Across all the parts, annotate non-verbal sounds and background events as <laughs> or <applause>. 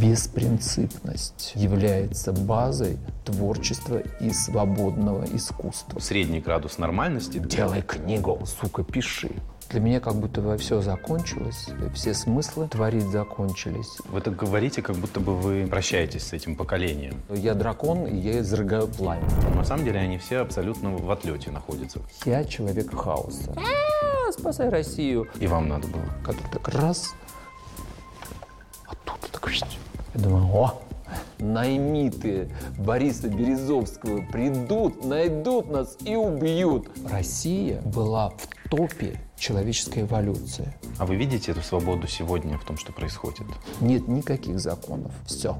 Беспринципность является базой творчества и свободного искусства. Средний градус нормальности. Делай книгу, сука, пиши. Для меня как будто бы все закончилось, все смыслы творить закончились. Вы так говорите, как будто бы вы прощаетесь с этим поколением. Я дракон, и я изрыгаю пламя. На самом деле они все абсолютно в отлете находятся. Я человек хаоса. А, спасай Россию. И вам надо было. Который так раз, я думаю, о, наймиты Бориса Березовского придут, найдут нас и убьют. Россия была в топе человеческой эволюции. А вы видите эту свободу сегодня в том, что происходит? Нет никаких законов. Все.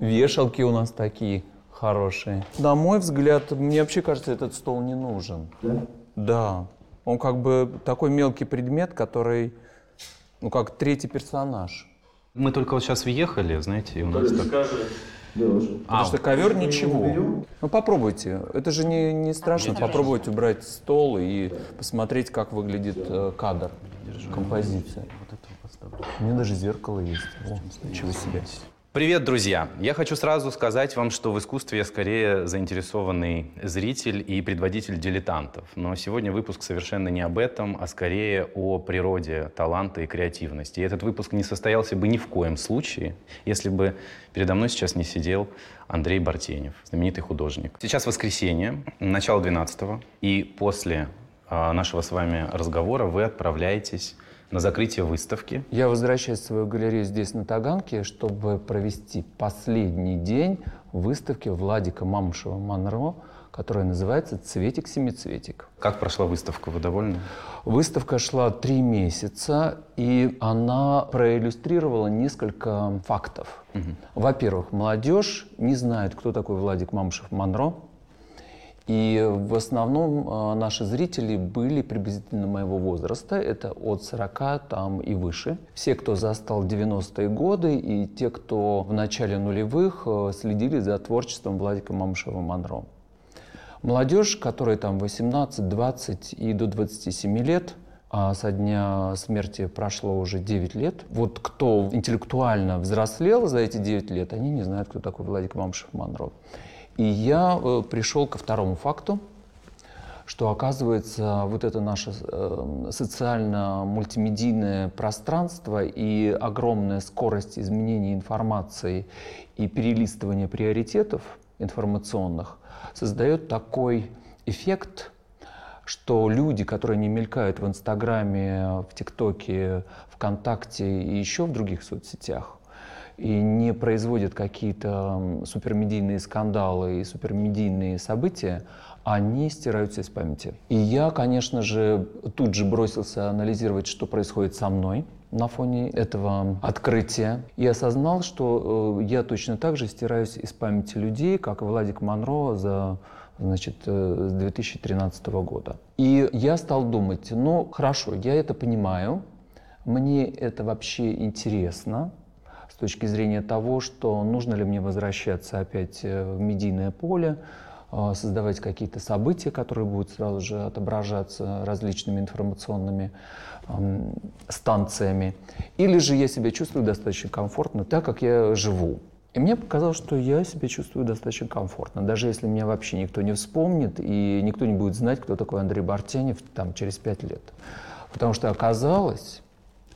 Вешалки у нас такие хорошие. На мой взгляд, мне вообще кажется, этот стол не нужен. Да? Да. Он как бы такой мелкий предмет, который, ну, как третий персонаж. Мы только вот сейчас въехали, знаете, и у нас так... Скажи. Потому а, что ковер ничего. Ну попробуйте. Это же не, не страшно. Попробуйте убрать стол и посмотреть, как выглядит э, кадр, композиция. У меня даже зеркало есть. О, ничего себе. Привет, друзья! Я хочу сразу сказать вам, что в искусстве я скорее заинтересованный зритель и предводитель дилетантов. Но сегодня выпуск совершенно не об этом, а скорее о природе таланта и креативности. И этот выпуск не состоялся бы ни в коем случае, если бы передо мной сейчас не сидел Андрей Бартенев, знаменитый художник. Сейчас воскресенье, начало 12 и после а, нашего с вами разговора вы отправляетесь на закрытие выставки. Я возвращаюсь в свою галерею здесь, на Таганке, чтобы провести последний день выставки Владика Мамушева Монро, которая называется «Цветик-семицветик». Как прошла выставка? Вы довольны? Выставка шла три месяца, и она проиллюстрировала несколько фактов. Угу. Во-первых, молодежь не знает, кто такой Владик Мамушев Монро. И в основном а, наши зрители были приблизительно моего возраста, это от 40 там и выше. Все, кто застал 90-е годы, и те, кто в начале нулевых а, следили за творчеством Владика Мамышева Монро. Молодежь, которая там 18, 20 и до 27 лет, а со дня смерти прошло уже 9 лет. Вот кто интеллектуально взрослел за эти 9 лет, они не знают, кто такой Владик Мамышев Монро. И я э, пришел ко второму факту, что оказывается вот это наше э, социально-мультимедийное пространство и огромная скорость изменения информации и перелистывания приоритетов информационных создает такой эффект, что люди, которые не мелькают в Инстаграме, в ТикТоке, ВКонтакте и еще в других соцсетях, и не производят какие-то супермедийные скандалы и супермедийные события, они стираются из памяти. И я, конечно же, тут же бросился анализировать, что происходит со мной на фоне этого открытия. И осознал, что э, я точно так же стираюсь из памяти людей, как Владик Монро за значит, э, с 2013 года. И я стал думать, ну хорошо, я это понимаю, мне это вообще интересно, точки зрения того, что нужно ли мне возвращаться опять э, в медийное поле, э, создавать какие-то события, которые будут сразу же отображаться различными информационными станциями. Или же я себя чувствую достаточно комфортно, так как я живу. И мне показалось, что я себя чувствую достаточно комфортно, даже если меня вообще никто не вспомнит и никто не будет знать, кто такой Андрей Бартенев там, через пять лет. Потому что оказалось,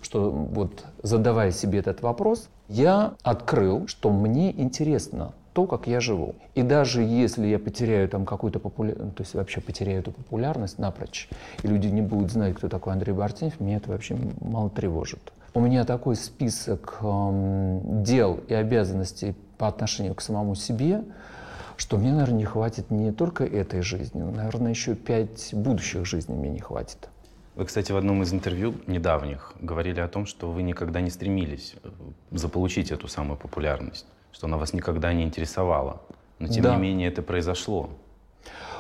что вот задавая себе этот вопрос, я открыл, что мне интересно то, как я живу. И даже если я потеряю там какую-то популярность, то есть вообще потеряю эту популярность напрочь, и люди не будут знать, кто такой Андрей Бартенев, меня это вообще мало тревожит. У меня такой список эм, дел и обязанностей по отношению к самому себе, что мне, наверное, не хватит не только этой жизни, но, наверное, еще пять будущих жизней мне не хватит. Вы, кстати, в одном из интервью недавних говорили о том, что вы никогда не стремились э, заполучить эту самую популярность, что она вас никогда не интересовала. Но тем да. не менее это произошло.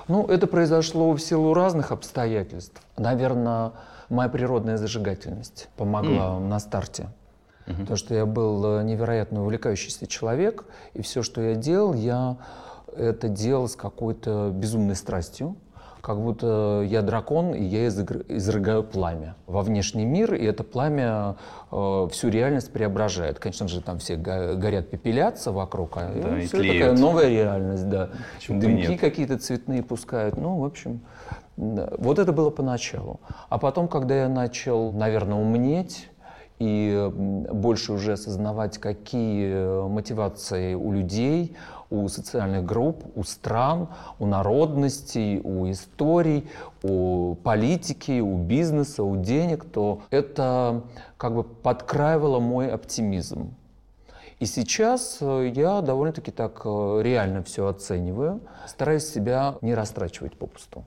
Ну, это произошло в силу разных обстоятельств. Наверное, моя природная зажигательность помогла mm. на старте. Mm-hmm. Потому что я был э, невероятно увлекающийся человек, и все, что я делал, я это делал с какой-то безумной страстью как будто я дракон, и я изрыгаю пламя во внешний мир, и это пламя э, всю реальность преображает. Конечно же, там все горят, пепелятся вокруг, а да, все такая новая реальность, да. Дымки какие-то цветные пускают. Ну, в общем, да. вот это было поначалу. А потом, когда я начал, наверное, умнеть, и больше уже осознавать, какие мотивации у людей, у социальных групп, у стран, у народностей, у историй, у политики, у бизнеса, у денег, то это как бы подкраивало мой оптимизм. И сейчас э, я довольно-таки так э, реально все оцениваю, стараюсь себя не растрачивать попусту.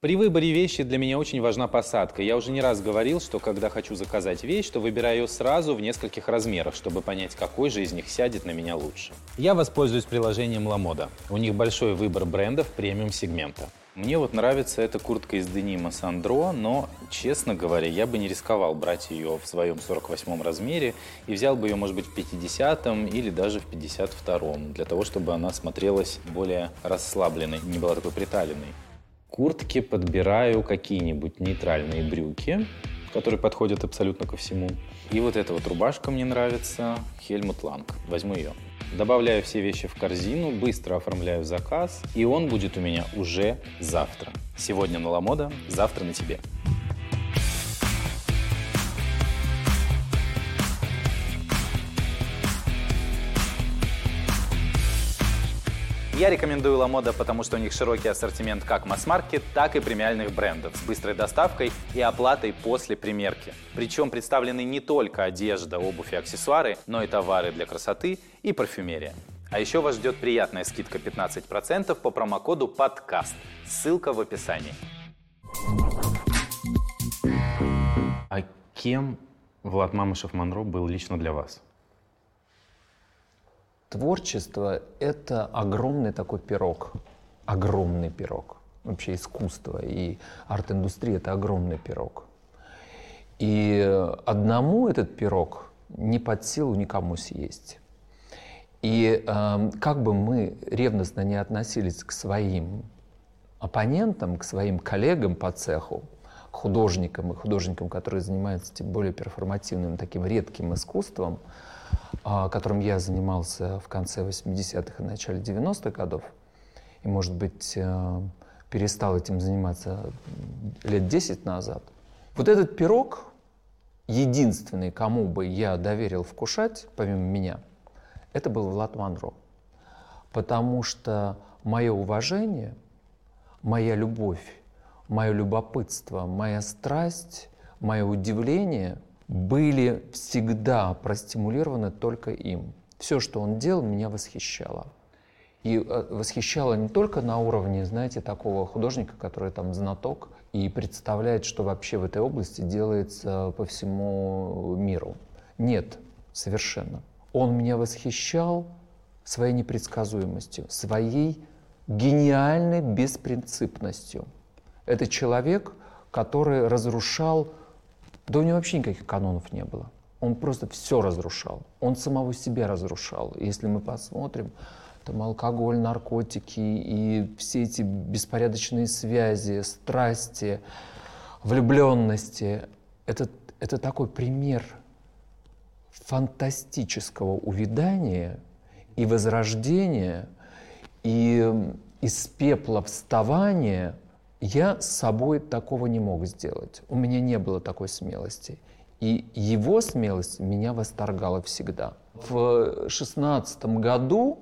При выборе вещи для меня очень важна посадка. Я уже не раз говорил, что когда хочу заказать вещь, то выбираю ее сразу в нескольких размерах, чтобы понять, какой же из них сядет на меня лучше. Я воспользуюсь приложением LaModa. У них большой выбор брендов премиум-сегмента. Мне вот нравится эта куртка из денима Сандро, но, честно говоря, я бы не рисковал брать ее в своем 48 размере и взял бы ее, может быть, в 50 или даже в 52 для того, чтобы она смотрелась более расслабленной, не была такой приталенной куртке подбираю какие-нибудь нейтральные брюки, которые подходят абсолютно ко всему. И вот эта вот рубашка мне нравится, Хельмут Ланг. Возьму ее. Добавляю все вещи в корзину, быстро оформляю заказ, и он будет у меня уже завтра. Сегодня на Ламода, завтра на тебе. Я рекомендую Ламода, потому что у них широкий ассортимент как масс-маркет, так и премиальных брендов с быстрой доставкой и оплатой после примерки. Причем представлены не только одежда, обувь и аксессуары, но и товары для красоты и парфюмерия. А еще вас ждет приятная скидка 15% по промокоду подкаст. Ссылка в описании. А кем Влад Мамышев Монро был лично для вас? Творчество — это огромный такой пирог, огромный пирог. Вообще искусство и арт-индустрия — это огромный пирог. И одному этот пирог не под силу никому съесть. И э, как бы мы ревностно не относились к своим оппонентам, к своим коллегам по цеху, художникам и художникам, которые занимаются тем более перформативным, таким редким искусством, а, которым я занимался в конце 80-х и начале 90-х годов, и, может быть, э, перестал этим заниматься лет 10 назад. Вот этот пирог, единственный, кому бы я доверил вкушать, помимо меня, это был Влад Манро. Потому что мое уважение, моя любовь, мое любопытство, моя страсть, мое удивление – были всегда простимулированы только им. Все, что он делал, меня восхищало. И э, восхищало не только на уровне, знаете, такого художника, который там знаток и представляет, что вообще в этой области делается по всему миру. Нет, совершенно. Он меня восхищал своей непредсказуемостью, своей гениальной беспринципностью. Это человек, который разрушал да у него вообще никаких канонов не было. Он просто все разрушал. Он самого себя разрушал. Если мы посмотрим, там алкоголь, наркотики и все эти беспорядочные связи, страсти, влюбленности. Это, это такой пример фантастического увядания и возрождения, и из пепла вставания – я с собой такого не мог сделать. У меня не было такой смелости. И его смелость меня восторгала всегда. В шестнадцатом году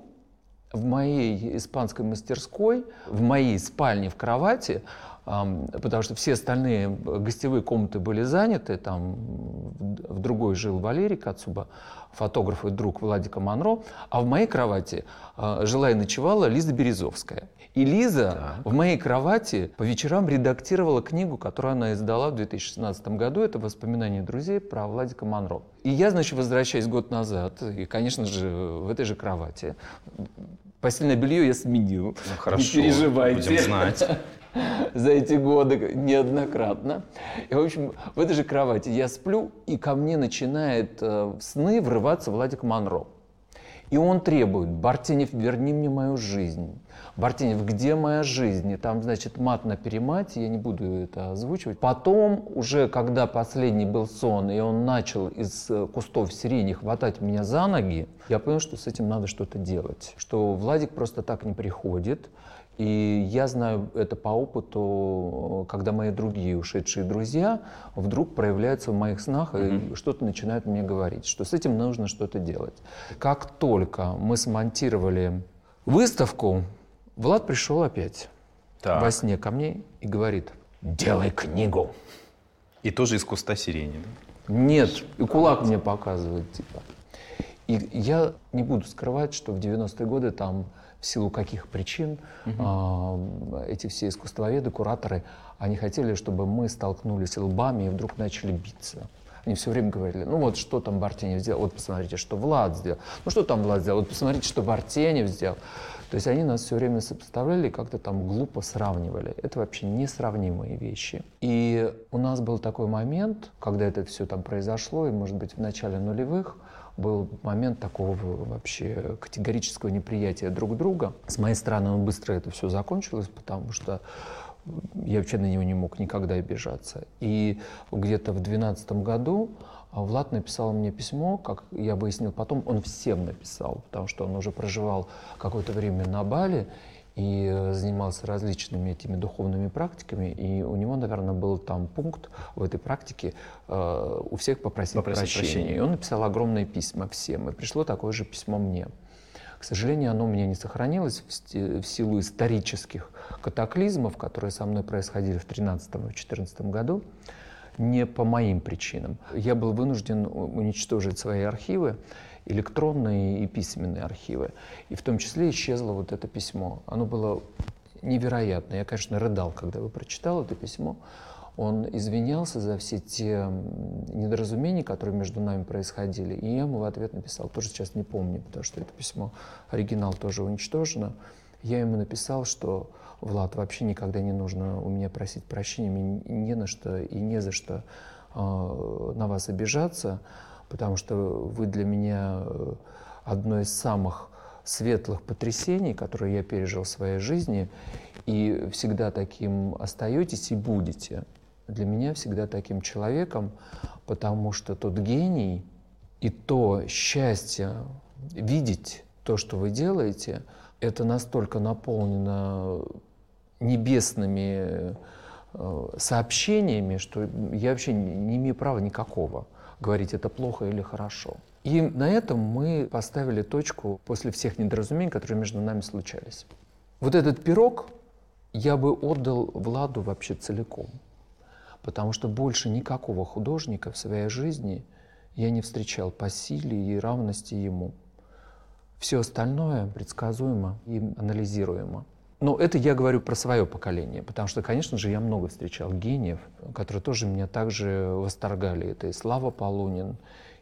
в моей испанской мастерской, в моей спальне в кровати, потому что все остальные гостевые комнаты были заняты, там в другой жил Валерий Кацуба, фотограф и друг Владика Монро, а в моей кровати а, жила и ночевала Лиза Березовская. И Лиза так. в моей кровати по вечерам редактировала книгу, которую она издала в 2016 году. Это «Воспоминания друзей» про Владика Монро. И я, значит, возвращаясь год назад, и, конечно же, в этой же кровати, постельное белье я сменил. Ну, хорошо, Не переживайте. будем знать. <laughs> За эти годы неоднократно. И, в общем, в этой же кровати я сплю, и ко мне начинает э, в сны врываться Владик Монро. И он требует, Бартенев, верни мне мою жизнь. Бартенев, где моя жизнь? И там, значит, мат на перемате, я не буду это озвучивать. Потом, уже когда последний был сон, и он начал из э, кустов сирени хватать меня за ноги, я понял, что с этим надо что-то делать. Что Владик просто так не приходит. И я знаю это по опыту, когда мои другие ушедшие друзья вдруг проявляются в моих снах mm-hmm. и что-то начинают мне говорить, что с этим нужно что-то делать. Как только мы смонтировали выставку, Влад пришел опять так. во сне ко мне и говорит, делай книгу. И тоже из куста сирени, да? Нет, и кулак мне показывает, типа. И я не буду скрывать, что в 90-е годы там в силу каких причин угу. эти все искусствоведы, кураторы, они хотели, чтобы мы столкнулись лбами и вдруг начали биться. Они все время говорили, ну вот что там Бартенев сделал, вот посмотрите, что Влад сделал. Ну что там Влад сделал, вот посмотрите, что Бартенев сделал. То есть они нас все время сопоставляли и как-то там глупо сравнивали. Это вообще несравнимые вещи. И у нас был такой момент, когда это все там произошло, и, может быть, в начале нулевых, был момент такого вообще категорического неприятия друг друга. С моей стороны, он быстро это все закончилось, потому что я вообще на него не мог никогда обижаться. И где-то в 2012 году Влад написал мне письмо, как я выяснил потом, он всем написал, потому что он уже проживал какое-то время на Бали, и э, занимался различными этими духовными практиками, и у него, наверное, был там пункт в этой практике э, у всех попросить, попросить прощения. прощения. И он написал огромные письма всем, и пришло такое же письмо мне. К сожалению, оно у меня не сохранилось в, в силу исторических катаклизмов, которые со мной происходили в 2013 и 2014 году, не по моим причинам. Я был вынужден уничтожить свои архивы, электронные и письменные архивы. И в том числе исчезло вот это письмо. Оно было невероятно. Я, конечно, рыдал, когда вы прочитал это письмо. Он извинялся за все те недоразумения, которые между нами происходили. И я ему в ответ написал, тоже сейчас не помню, потому что это письмо, оригинал тоже уничтожено. Я ему написал, что Влад, вообще никогда не нужно у меня просить прощения, мне не на что и не за что э, на вас обижаться потому что вы для меня э, одно из самых светлых потрясений, которые я пережил в своей жизни, и всегда таким остаетесь и будете. Для меня всегда таким человеком, потому что тот гений и то счастье видеть то, что вы делаете, это настолько наполнено небесными э, сообщениями, что я вообще не имею права никакого говорить, это плохо или хорошо. И на этом мы поставили точку после всех недоразумений, которые между нами случались. Вот этот пирог я бы отдал Владу вообще целиком, потому что больше никакого художника в своей жизни я не встречал по силе и равности ему. Все остальное предсказуемо и анализируемо. Но это я говорю про свое поколение, потому что, конечно же, я много встречал гениев, которые тоже меня также восторгали. Это и Слава Полунин,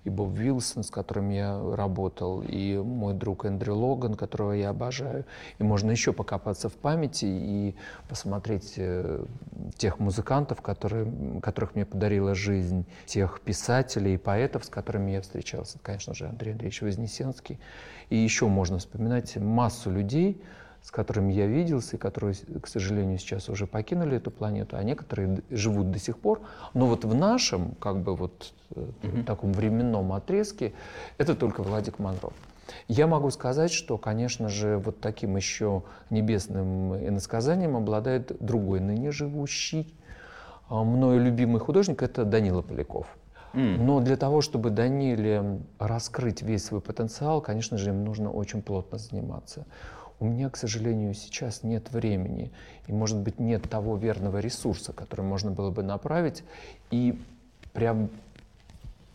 и Боб Вилсон, с которым я работал, и мой друг Эндрю Логан, которого я обожаю. И можно еще покопаться в памяти и посмотреть э, тех музыкантов, которые, которых мне подарила жизнь, тех писателей и поэтов, с которыми я встречался. Конечно же, Андрей Андреевич Вознесенский. И еще можно вспоминать массу людей, с которыми я виделся, и которые, к сожалению, сейчас уже покинули эту планету, а некоторые живут до сих пор. Но вот в нашем, как бы вот mm-hmm. таком временном отрезке, это только Владик Монро. Я могу сказать, что, конечно же, вот таким еще небесным иносказанием обладает другой ныне живущий, а, мною любимый художник, это Данила Поляков. Но для того, чтобы Даниле раскрыть весь свой потенциал, конечно же, им нужно очень плотно заниматься у меня, к сожалению, сейчас нет времени, и, может быть, нет того верного ресурса, который можно было бы направить и прям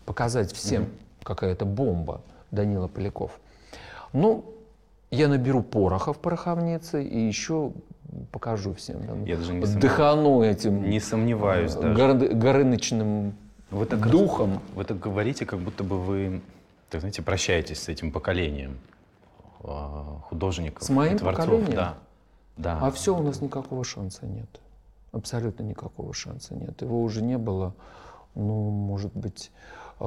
показать всем, mm-hmm. какая это бомба Данила Поляков. Ну, я наберу пороха в пороховнице и еще покажу всем. Там, я даже не дыхану этим. Не сомневаюсь э, гор, даже. Горыночным вы так духом. Раз, вы так говорите, как будто бы вы, так знаете, прощаетесь с этим поколением. А, художников, С моим творцов. Поколением? Да. да. А все, у нас никакого шанса нет. Абсолютно никакого шанса нет. Его уже не было, ну, может быть,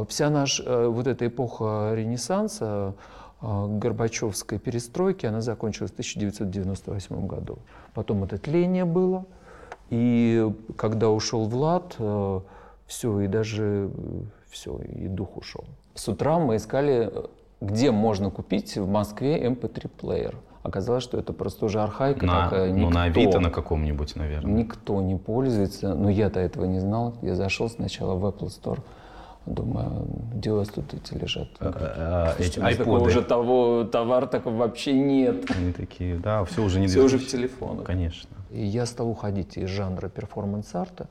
вся наша, э, вот эта эпоха Ренессанса, Горбачевской перестройки, она закончилась в 1998 году. Потом это тление было, и когда ушел Влад, все, и даже все, и дух ушел. С утра мы искали, где можно купить в Москве MP3-плеер. Оказалось, что это просто уже архаика на, такая. Никто, ну, на Авито на каком-нибудь, наверное. Никто не пользуется. Но я-то этого не знал. Я зашел сначала в Apple Store. Думаю, где у вас тут эти лежат? А, а, эти такого уже того, товар такого вообще нет. Они такие, да, все уже не Все уже в телефонах. Конечно. И я стал уходить из жанра перформанс-арта,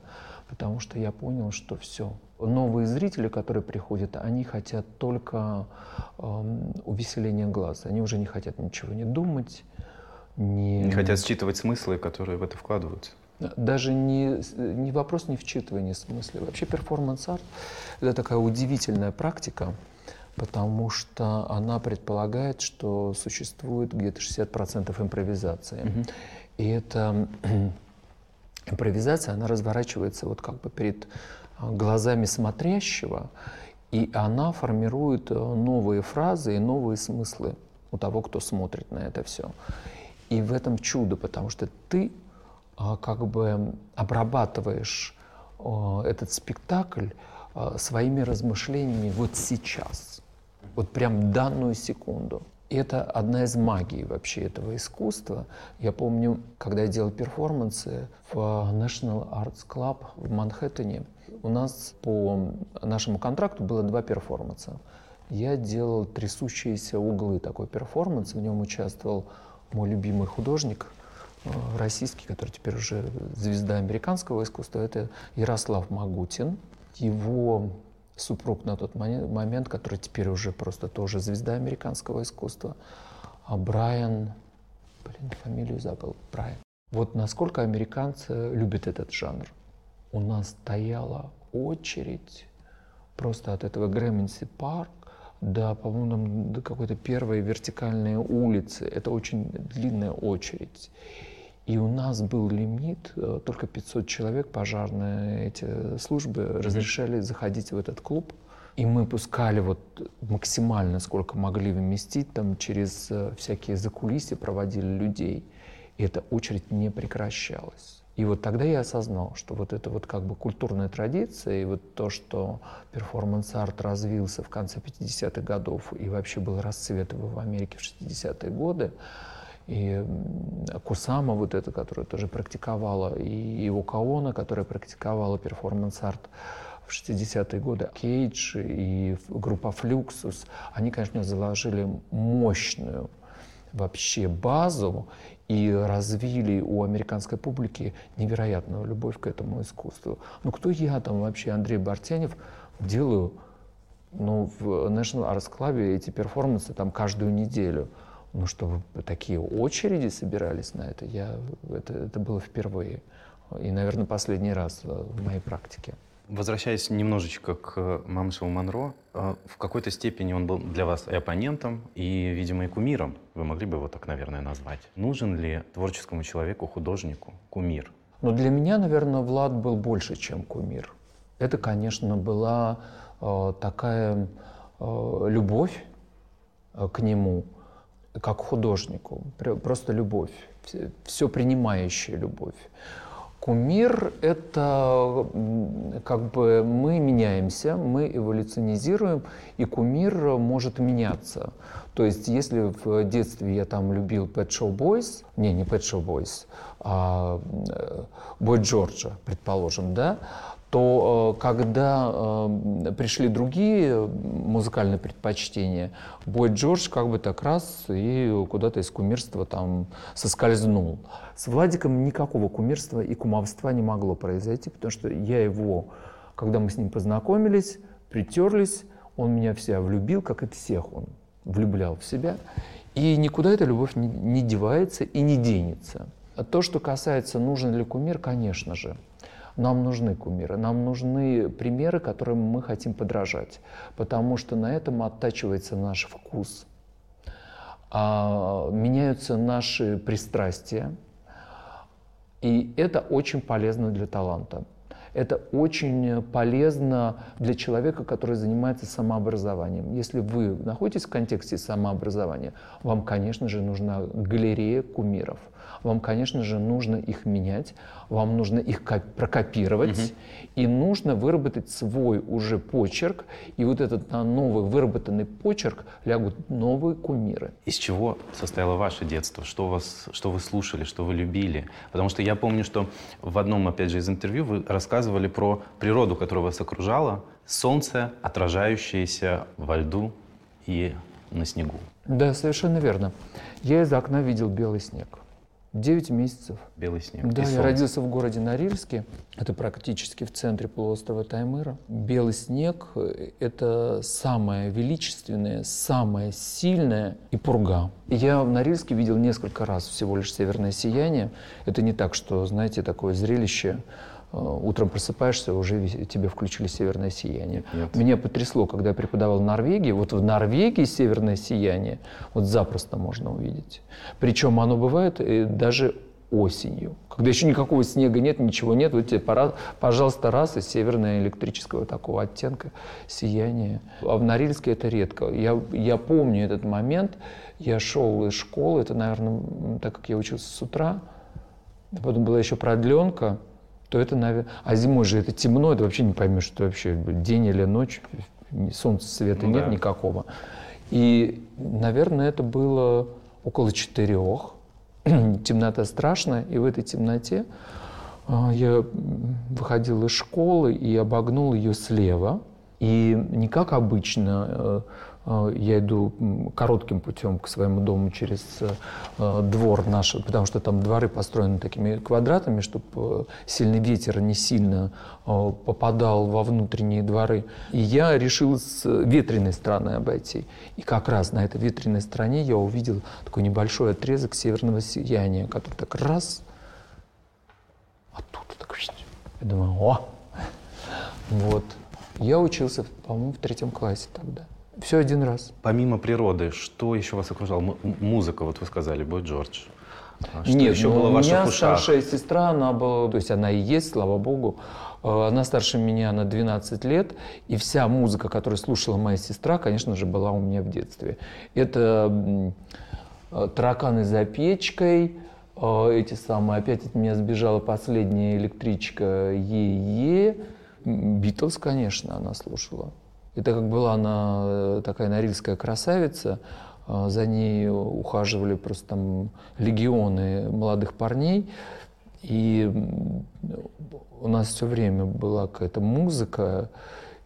потому что я понял, что все. Новые зрители, которые приходят, они хотят только э, увеселения глаз. Они уже не хотят ничего не думать, не... Не хотят считывать смыслы, которые в это вкладываются. Даже не, не вопрос не вчитывания смысла. Вообще перформанс-арт — это такая удивительная практика, потому что она предполагает, что существует где-то 60% импровизации. Mm-hmm. И эта импровизация, она разворачивается вот как бы перед а, глазами смотрящего, и она формирует э, новые фразы и новые смыслы у того, кто смотрит на это все. И в этом чудо, потому что ты а, как бы обрабатываешь этот спектакль а, своими размышлениями вот сейчас, вот прям данную секунду. И это одна из магий вообще этого искусства. Я помню, когда я делал перформансы в National Arts Club в Манхэттене, у нас по нашему контракту было два перформанса. Я делал «Трясущиеся углы» такой перформанс. В нем участвовал мой любимый художник э, российский, который теперь уже звезда американского искусства. Это Ярослав Магутин. Его супруг на тот момент, который теперь уже просто тоже звезда американского искусства, а Брайан, блин, фамилию забыл, Брайан. Вот насколько американцы любят этот жанр. У нас стояла очередь просто от этого Грэминси парк до, по-моему, до какой-то первой вертикальной улицы. Это очень длинная очередь. И у нас был лимит, э, только 500 человек, пожарные эти службы разрешали заходить в этот клуб. И мы пускали вот максимально, сколько могли вместить, там через э, всякие закулисья проводили людей. И эта очередь не прекращалась. И вот тогда я осознал, что вот это вот как бы культурная традиция, и вот то, что перформанс-арт развился в конце 50-х годов и вообще был расцвет его в Америке в 60-е годы, и Кусама, вот эта, которая тоже практиковала, и Йоко Оно, которая практиковала перформанс-арт в 60-е годы, Кейдж и группа Флюксус, они, конечно, заложили мощную вообще базу и развили у американской публики невероятную любовь к этому искусству. Ну кто я там вообще, Андрей Бартенев, делаю ну, в National Arts Club эти перформансы там каждую неделю – ну, чтобы такие очереди собирались на это, я, это, это было впервые. И, наверное, последний раз в моей практике. Возвращаясь немножечко к Мамшеву Монро, э, в какой-то степени он был для вас и оппонентом, и, видимо, и кумиром. Вы могли бы его так, наверное, назвать. Нужен ли творческому человеку, художнику кумир? Ну, для меня, наверное, Влад был больше, чем кумир. Это, конечно, была э, такая э, любовь э, к нему, как художнику, просто любовь, все принимающая любовь. Кумир — это как бы мы меняемся, мы эволюционизируем, и кумир может меняться. То есть если в детстве я там любил Pet Show Boys, не, не Pet Show Boys, а э, Джорджа, предположим, да, то э, когда э, пришли другие музыкальные предпочтения, Бой Джордж как бы так раз и куда-то из кумирства там соскользнул. С Владиком никакого кумирства и кумовства не могло произойти, потому что я его, когда мы с ним познакомились, притерлись, он меня вся влюбил, как и всех он влюблял в себя. И никуда эта любовь не, девается и не денется. А то, что касается, нужен ли кумир, конечно же. Нам нужны кумиры, нам нужны примеры, которым мы хотим подражать, потому что на этом оттачивается наш вкус, а, меняются наши пристрастия, и это очень полезно для таланта. Это очень полезно для человека, который занимается самообразованием. Если вы находитесь в контексте самообразования, вам, конечно же, нужна галерея кумиров – вам, конечно же, нужно их менять, вам нужно их прокопировать, угу. и нужно выработать свой уже почерк, и вот этот на новый выработанный почерк лягут новые кумиры. Из чего состояло ваше детство? Что, вас, что вы слушали, что вы любили? Потому что я помню, что в одном, опять же, из интервью вы рассказывали про природу, которая вас окружала, солнце, отражающееся во льду и на снегу. Да, совершенно верно. Я из окна видел белый снег. 9 месяцев. Белый снег. Да, я родился в городе Норильске. Это практически в центре полуострова Таймыра. Белый снег — это самое величественное, самое сильное и пурга. Я в Норильске видел несколько раз всего лишь северное сияние. Это не так, что, знаете, такое зрелище утром просыпаешься, уже тебе включили северное сияние. Нет. Меня потрясло, когда я преподавал в Норвегии. Вот в Норвегии северное сияние вот запросто можно увидеть. Причем оно бывает э, даже осенью, когда еще никакого снега нет, ничего нет, вот тебе, пора, пожалуйста, раз и северное электрического такого оттенка сияние. А в Норильске это редко. Я, я помню этот момент, я шел из школы, это, наверное, так как я учился с утра, потом была еще продленка, то это, наверное... А зимой же это темно, это вообще не поймешь, что вообще день или ночь, солнца света ну, нет да. никакого. И, наверное, это было около четырех. <clears throat> Темнота страшная, и в этой темноте а, я выходил из школы и обогнул ее слева. И не как обычно э, я иду коротким путем к своему дому через э, двор наш, потому что там дворы построены такими квадратами, чтобы э, сильный ветер не сильно попадал во внутренние дворы. И я решил с ветреной стороны обойти. И как раз на этой ветреной стороне я увидел такой небольшой отрезок северного сияния, который так раз, оттуда так, я думаю, о, вот. Я учился, по-моему, в третьем классе тогда. Все один раз. Помимо природы, что еще вас окружало? М- музыка, вот вы сказали, Бой Джордж. А что Нет, еще ну, было в ваших у меня ушах? старшая сестра, она была, то есть она и есть, слава богу. Э, она старше меня на 12 лет, и вся музыка, которую слушала моя сестра, конечно же, была у меня в детстве. Это э, «Тараканы за печкой», э, эти самые, опять от меня сбежала последняя электричка «Е-Е», Битлз, конечно, она слушала. Это как была она э, такая норильская красавица, а, за ней ухаживали просто там легионы молодых парней. И у нас все время была какая-то музыка,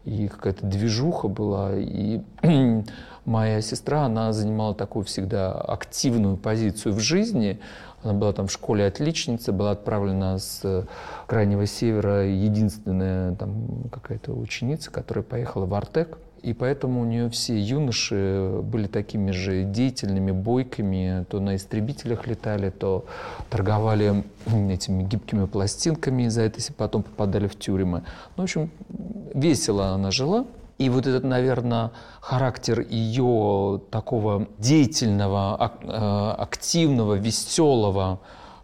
и какая-то движуха была. И <clears throat> моя сестра, она занимала такую всегда активную позицию в жизни. Она была там в школе отличница, была отправлена с э, крайнего севера единственная там какая-то ученица, которая поехала в Артек. И поэтому у нее все юноши были такими же деятельными, бойками. То на истребителях летали, то торговали этими гибкими пластинками, за это потом попадали в тюрьмы. Ну, в общем, весело она жила. И вот этот, наверное, характер ее такого деятельного, э, активного, веселого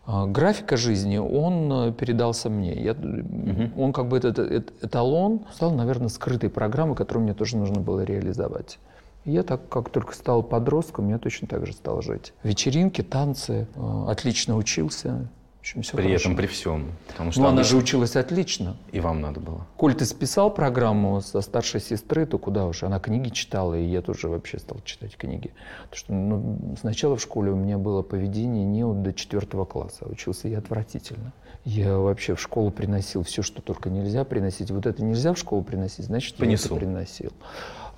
э, графика жизни, он э, передался мне. Я, угу. Он как бы этот, этот эталон стал, наверное, скрытой программой, которую мне тоже нужно было реализовать. я так, как только стал подростком, я точно так же стал жить. Вечеринки, танцы, отлично учился, общем, все При хорошо. этом, при всем. Потому что ну, она же училась отлично. И вам надо было. Коль ты списал программу со старшей сестры, то куда уж? Она книги читала, и я тоже вообще стал читать книги. Потому что ну, сначала в школе у меня было поведение не до четвертого класса. Учился я отвратительно. Я вообще в школу приносил все, что только нельзя приносить. Вот это нельзя в школу приносить, значит, Понесу. я это приносил.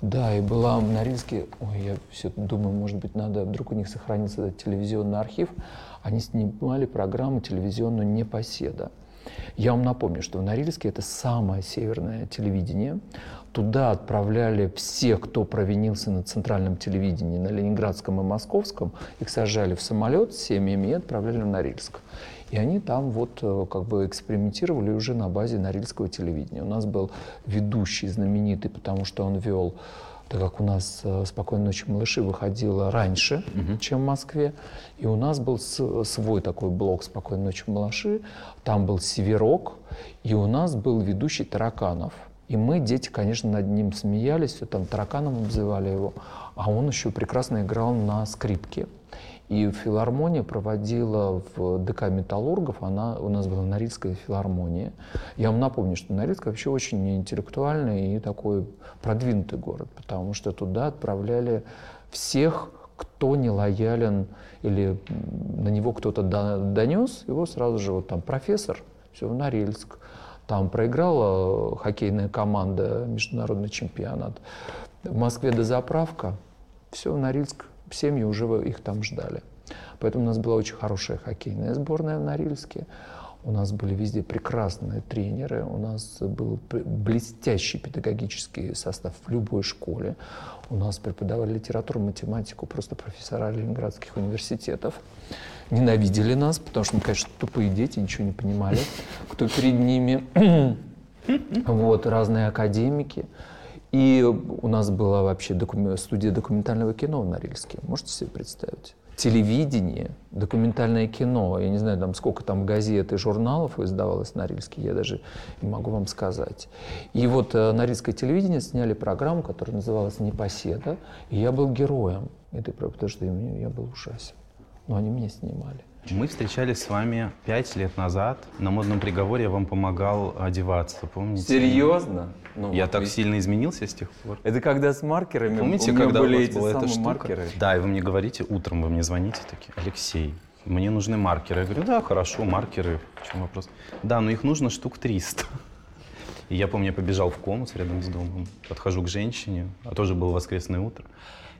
Да, и была в Норильске, ой, я все думаю, может быть, надо, вдруг у них сохранится этот телевизионный архив. Они снимали программу телевизионную «Непоседа». Я вам напомню, что в Норильске это самое северное телевидение. Туда отправляли всех, кто провинился на центральном телевидении, на Ленинградском и Московском. Их сажали в самолет с семьями и отправляли в Норильск. И они там вот э, как бы экспериментировали уже на базе Норильского телевидения. У нас был ведущий знаменитый, потому что он вел так как у нас э, «Спокойной ночи, малыши» выходила раньше, угу. чем в Москве. И у нас был свой такой блок «Спокойной ночи, малыши». Там был «Северок», и у нас был ведущий Тараканов. И мы, дети, конечно, над ним смеялись, все там Тараканом обзывали его. А он еще прекрасно играл на скрипке. И филармония проводила в ДК «Металлургов», она, у нас была Норильская филармония. Я вам напомню, что Норильск вообще очень интеллектуальный и такой продвинутый город, потому что туда отправляли всех, кто не лоялен или на него кто-то донес, его сразу же вот там профессор, все, в Норильск. Там проиграла хоккейная команда международный чемпионат. В Москве дозаправка, все, в Норильск семьи уже их там ждали. Поэтому у нас была очень хорошая хоккейная сборная в Норильске. У нас были везде прекрасные тренеры, у нас был блестящий педагогический состав в любой школе. У нас преподавали литературу, математику, просто профессора ленинградских университетов. Ненавидели нас, потому что мы, конечно, тупые дети, ничего не понимали, кто перед ними. <clears throat> Вот, разные академики. И у нас была вообще докум... студия документального кино в Норильске. Можете себе представить? Телевидение, документальное кино. Я не знаю, там сколько там газет и журналов издавалось в Норильске, я даже не могу вам сказать. И вот э, Норильское телевидение сняли программу, которая называлась «Непоседа», и я был героем этой программы, потому что я был ужасен. Но они меня снимали. Мы встречались с вами пять лет назад. На модном приговоре я вам помогал одеваться, помните? Серьезно? Ну, я так вы... сильно изменился с тех пор. Это когда с маркерами? Помните, у когда были у вас эти была эта штука? маркеры? Да, и вы мне говорите, утром вы мне звоните такие, Алексей, мне нужны маркеры. Я говорю, да, хорошо, маркеры, в чем вопрос? Да, но их нужно штук 300. И я помню, я побежал в комнату рядом с домом, подхожу к женщине, а тоже было воскресное утро,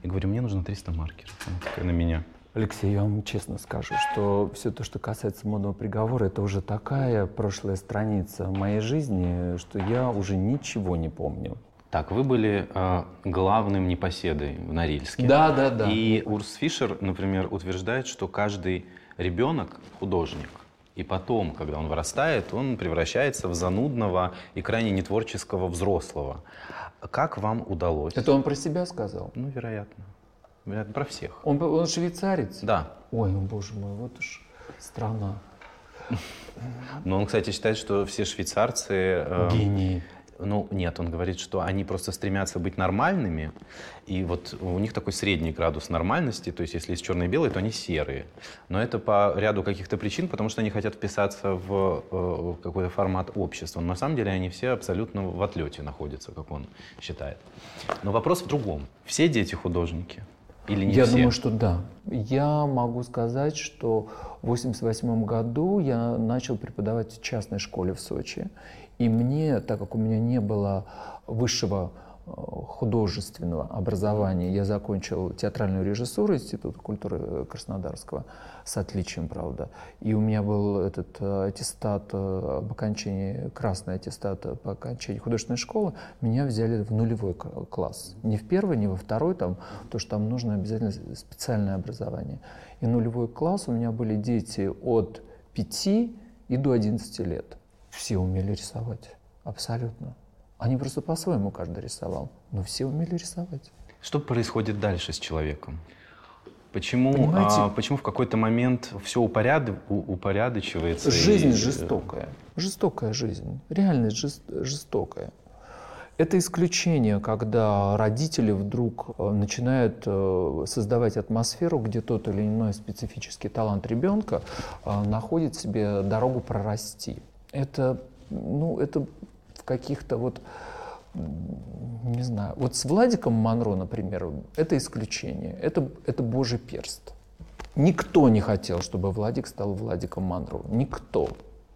и говорю, мне нужно 300 маркеров. Она такая на меня. Алексей, я вам честно скажу, что все то, что касается модного приговора, это уже такая прошлая страница моей жизни, что я уже ничего не помню. Так, вы были э, главным непоседой в Норильске. Да, да, да. И Урс Фишер, например, утверждает, что каждый ребенок художник. И потом, когда он вырастает, он превращается в занудного и крайне нетворческого взрослого. Как вам удалось? Это он про себя сказал? Ну, вероятно. Это про всех. Он, он швейцарец? Да. Ой, боже мой, вот уж страна. Но он, кстати, считает, что все швейцарцы... Э, Гении. Ну, нет, он говорит, что они просто стремятся быть нормальными, и вот у них такой средний градус нормальности, то есть если есть черные и белые, то они серые. Но это по ряду каких-то причин, потому что они хотят вписаться в э, какой-то формат общества. Но на самом деле они все абсолютно в отлете находятся, как он считает. Но вопрос в другом. Все дети художники? Или не я все? думаю, что да. Я могу сказать, что в 1988 году я начал преподавать в частной школе в Сочи. И мне, так как у меня не было высшего художественного образования. Я закончил театральную режиссуру Института культуры Краснодарского с отличием, правда. И у меня был этот э, аттестат э, об окончании, красный аттестат по окончании художественной школы. Меня взяли в нулевой класс. Не в первый, не во второй, там, то что там нужно обязательно специальное образование. И нулевой класс у меня были дети от 5 и до 11 лет. Все умели рисовать. Абсолютно. Они просто по-своему каждый рисовал, но все умели рисовать. Что происходит дальше с человеком? Почему, а, почему в какой-то момент все упоряд, упорядочивается? Жизнь и... жестокая. Жестокая жизнь. Реальность жест, жестокая. Это исключение, когда родители вдруг э, начинают э, создавать атмосферу, где тот или иной специфический талант ребенка э, находит себе дорогу прорасти. Это, ну, это каких-то вот, не знаю, вот с Владиком Монро, например, это исключение, это, это божий перст. Никто не хотел, чтобы Владик стал Владиком Монро. Никто.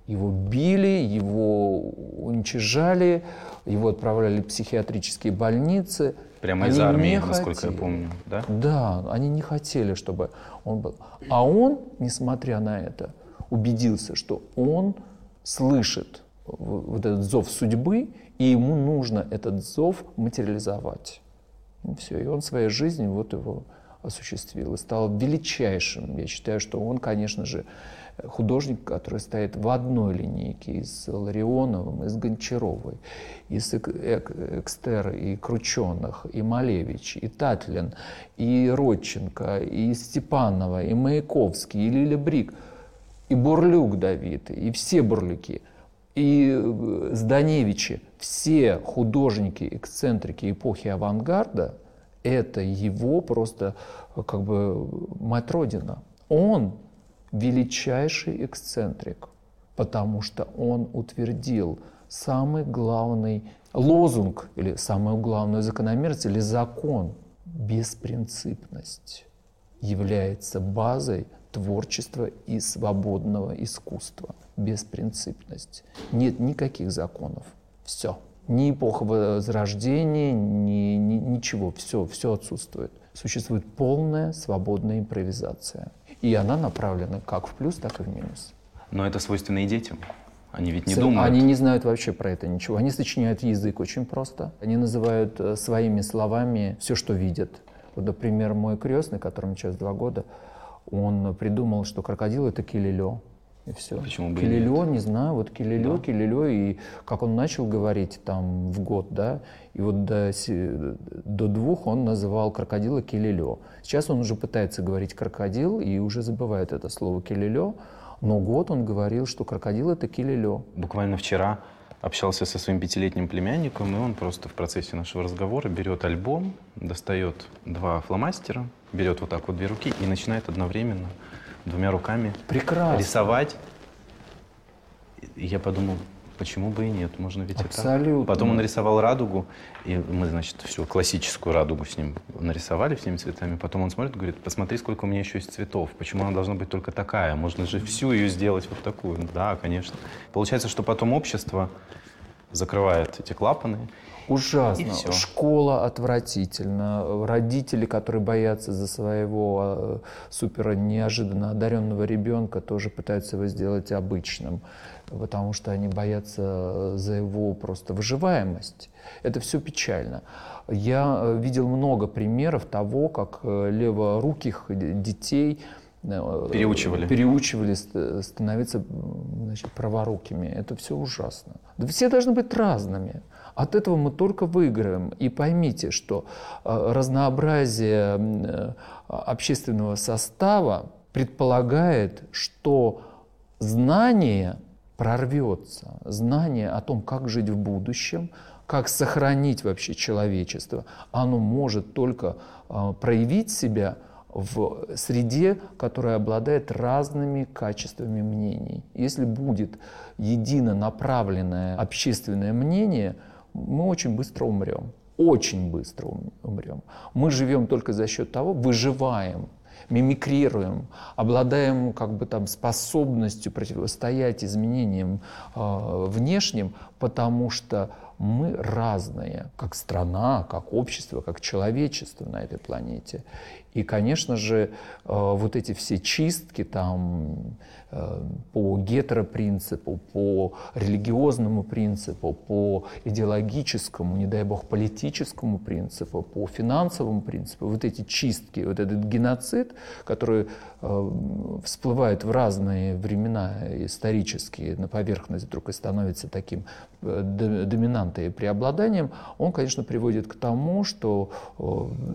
Его били, его уничижали, его отправляли в психиатрические больницы. Прямо они из армии, насколько хотели. я помню, да? Да, они не хотели, чтобы он был. А он, несмотря на это, убедился, что он слышит вот этот зов судьбы, и ему нужно этот зов материализовать. И все, и он своей жизнью вот его осуществил и стал величайшим. Я считаю, что он, конечно же, художник, который стоит в одной линейке и с Ларионовым, и с Гончаровой, и с Экстер, и Крученых, и Малевич, и Татлин, и Родченко, и Степанова, и Маяковский, и Лиля Брик, и Бурлюк Давид, и все бурлюки, и э, Зданевичи, все художники, эксцентрики эпохи авангарда, это его просто э, как бы мать Родина. Он величайший эксцентрик, потому что он утвердил самый главный лозунг или самую главную закономерность или закон – беспринципность является базой творчества и свободного искусства. Беспринципность. Нет никаких законов. Все. Ни эпоха Возрождения, ни, ни, ничего. Все, все отсутствует. Существует полная свободная импровизация. И она направлена как в плюс, так и в минус. Но это свойственно и детям. Они ведь не С- думают. Они не знают вообще про это ничего. Они сочиняют язык очень просто. Они называют э, своими словами все, что видят. Вот, например, мой крестный, которому сейчас два года, он придумал, что крокодил это килилё. И все. Почему бы и килилё, не знаю, вот килилё, килилё, и как он начал говорить там в год, да, и вот до, до двух он называл крокодила килилё. Сейчас он уже пытается говорить крокодил и уже забывает это слово килилё, но год он говорил, что крокодил это килилё. Буквально вчера общался со своим пятилетним племянником, и он просто в процессе нашего разговора берет альбом, достает два фломастера, берет вот так вот две руки и начинает одновременно двумя руками Прекрасно. рисовать. И я подумал, почему бы и нет, можно ведь и так. Абсолютно. Потом он нарисовал радугу, и мы, значит, всю классическую радугу с ним нарисовали всеми цветами. Потом он смотрит, говорит, посмотри, сколько у меня еще есть цветов. Почему она должна быть только такая? Можно же всю ее сделать вот такую. Да, конечно. Получается, что потом общество закрывает эти клапаны. Ужасно. Школа отвратительна. Родители, которые боятся за своего э, супер неожиданно одаренного ребенка, тоже пытаются его сделать обычным, потому что они боятся э, за его просто выживаемость. Это все печально. Я э, видел много примеров того, как леворуких детей Переучивали. переучивали ст- становиться значит, праворукими. Это все ужасно. Да все должны быть разными. От этого мы только выиграем. И поймите, что э, разнообразие э, общественного состава предполагает, что знание прорвется, знание о том, как жить в будущем, как сохранить вообще человечество, оно может только э, проявить себя в среде, которая обладает разными качествами мнений. Если будет едино направленное общественное мнение, мы очень быстро умрем. Очень быстро ум- умрем. Мы живем только за счет того, выживаем, мимикрируем, обладаем как бы там способностью противостоять изменениям э, внешним, потому что мы разные, как страна, как общество, как человечество на этой планете. И, конечно же, э, вот эти все чистки там э, по гетеропринципу, по религиозному принципу, по идеологическому, не дай бог, политическому принципу, по финансовому принципу, вот эти чистки, вот этот геноцид, который э, всплывает в разные времена исторические на поверхность вдруг и становится таким до- доминантой и преобладанием, он, конечно, приводит к тому, что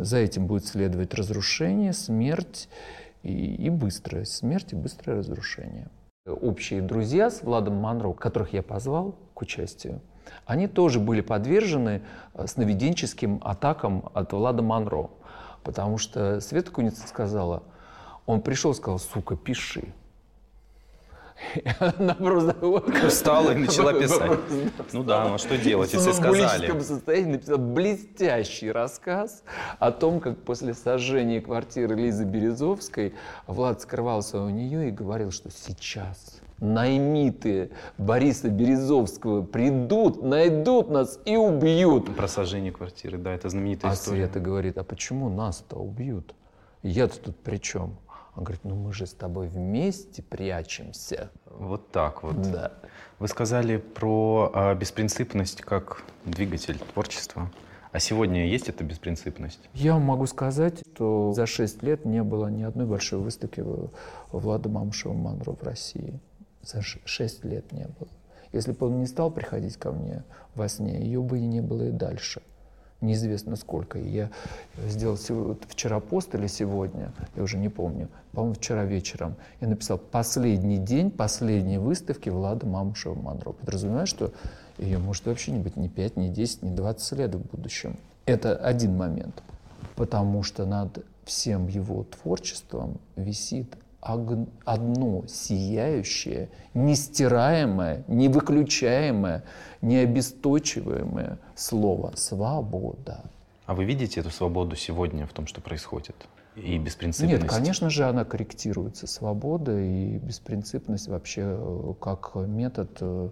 за этим будет следовать разрушение, смерть и, и быстрая смерть и быстрое разрушение. Общие друзья с Владом Монро, которых я позвал к участию, они тоже были подвержены э, сновиденческим атакам от Влада Монро. Потому что Света Куница сказала, он пришел и сказал, сука, пиши. Она просто вот Встала и <laughs> начала писать. Ну да, ну а что делать, в если сказали? сомнамбулическом состоянии написал блестящий рассказ о том, как после сожжения квартиры Лизы Березовской Влад скрывался у нее и говорил, что сейчас наймиты Бориса Березовского придут, найдут нас и убьют. Про сожжение квартиры, да, это знаменитая А история. Света говорит, а почему нас-то убьют? Я-то тут при чем? Он говорит, ну мы же с тобой вместе прячемся. Вот так вот. Да. Вы сказали про а, беспринципность как двигатель творчества. А сегодня есть эта беспринципность? Я могу сказать, что за шесть лет не было ни одной большой выставки Влада Мамушева Манро в России. За шесть лет не было. Если бы он не стал приходить ко мне во сне, ее бы и не было и дальше. Неизвестно сколько. И я сделал вчера пост или сегодня, я уже не помню, по-моему, вчера вечером. Я написал «Последний день последней выставки Влада Мамушева Монро». Подразумеваю, что ее может вообще не быть ни 5, ни 10, ни 20 лет в будущем. Это один момент. Потому что над всем его творчеством висит одно сияющее, нестираемое, невыключаемое, необесточиваемое слово — свобода. А вы видите эту свободу сегодня в том, что происходит? И беспринципность? Нет, конечно же, она корректируется. Свобода и беспринципность вообще э, как метод э,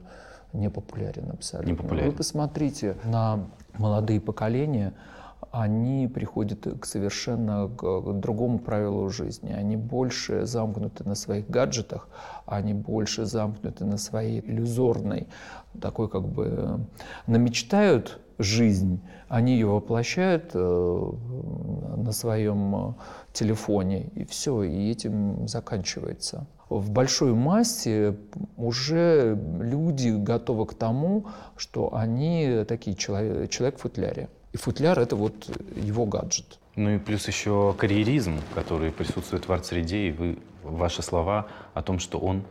не популярен абсолютно. Не популярен. Вы посмотрите на молодые поколения, они приходят к совершенно к другому правилу жизни. Они больше замкнуты на своих гаджетах, они больше замкнуты на своей иллюзорной, такой как бы намечтают жизнь, они ее воплощают э, на своем телефоне, и все, и этим заканчивается. В большой массе уже люди готовы к тому, что они такие человек, человек в футляре. И футляр — это вот его гаджет. Ну и плюс еще карьеризм, который присутствует в арт-среде, и вы, ваши слова о том, что он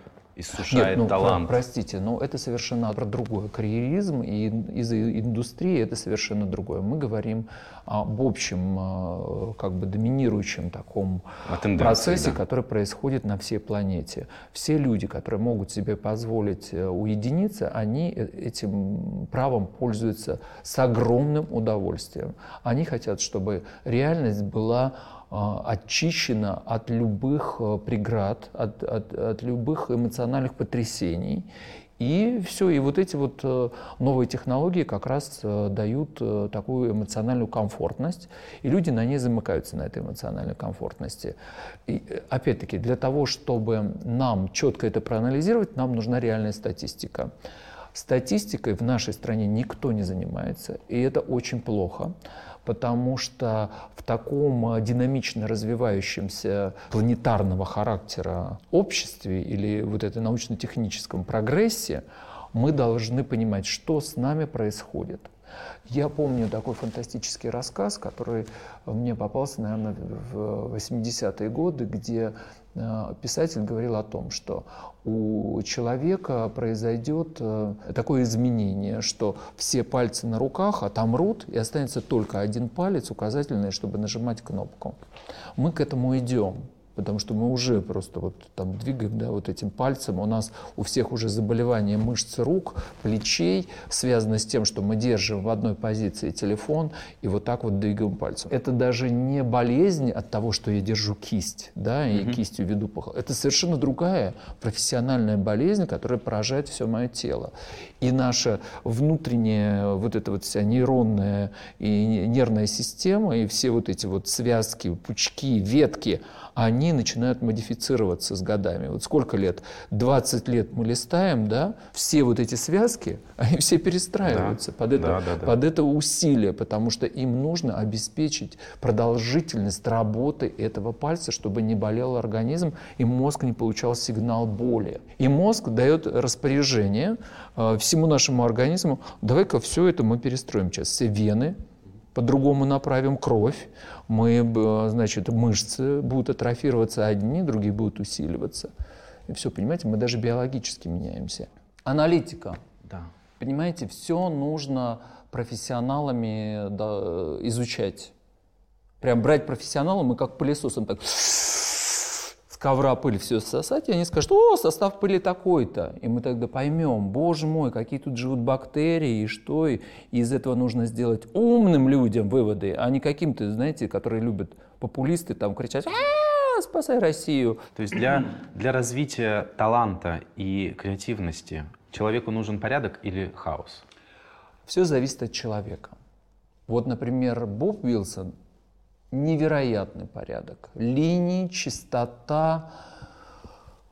иссушает Нет, ну, талант. Про, простите, но это совершенно про другое. Карьеризм и из индустрии это совершенно другое. Мы говорим об общем, а, как бы доминирующем таком процессе, да. который происходит на всей планете. Все люди, которые могут себе позволить э, уединиться, они э, этим правом пользуются с огромным удовольствием. Они хотят, чтобы реальность была очищена от любых э, преград, от, от, от любых эмоциональных потрясений. И все, и вот эти вот э, новые технологии как раз э, дают такую эмоциональную комфортность, и люди на ней замыкаются, на этой эмоциональной комфортности. И опять-таки, для того, чтобы нам четко это проанализировать, нам нужна реальная статистика. Статистикой в нашей стране никто не занимается, и это очень плохо потому что в таком э, динамично развивающемся планетарного характера обществе или вот этой научно-техническом прогрессе мы должны понимать, что с нами происходит. Я помню такой фантастический рассказ, который мне попался, наверное, в 80-е годы, где писатель говорил о том, что у человека произойдет э, такое изменение, что все пальцы на руках отомрут, и останется только один палец указательный, чтобы нажимать кнопку. Мы к этому идем потому что мы уже просто вот там двигаем, да, вот этим пальцем. У нас у всех уже заболевания мышц рук, плечей, связано с тем, что мы держим в одной позиции телефон и вот так вот двигаем пальцем. Это даже не болезнь от того, что я держу кисть, да, и mm-hmm. кистью веду поход. Это совершенно другая профессиональная болезнь, которая поражает все мое тело. И наша внутренняя вот эта вот вся нейронная и нервная система, и все вот эти вот связки, пучки, ветки, они начинают модифицироваться с годами. Вот сколько лет? 20 лет мы листаем, да, все вот эти связки, <laughs> они все перестраиваются да, под, это, да, да, да. под это усилие, потому что им нужно обеспечить продолжительность работы этого пальца, чтобы не болел организм, и мозг не получал сигнал боли. И мозг дает распоряжение э, всему нашему организму, давай-ка все это мы перестроим сейчас. Все вены, по-другому направим кровь, мы, значит, мышцы будут атрофироваться одни, другие будут усиливаться. И все, понимаете, мы даже биологически меняемся. Аналитика. Да. Понимаете, все нужно профессионалами да, изучать. Прям брать профессионала, мы как пылесосом так ковра пыль все сосать, и они скажут, о, состав пыли такой-то. И мы тогда поймем, боже мой, какие тут живут бактерии, и что, и из этого нужно сделать умным людям выводы, а не каким-то, знаете, которые любят популисты там кричать, а, спасай Россию. То есть для, для развития таланта и креативности человеку нужен порядок или хаос? Все зависит от человека. Вот, например, Боб Вилсон невероятный порядок. Линии, чистота,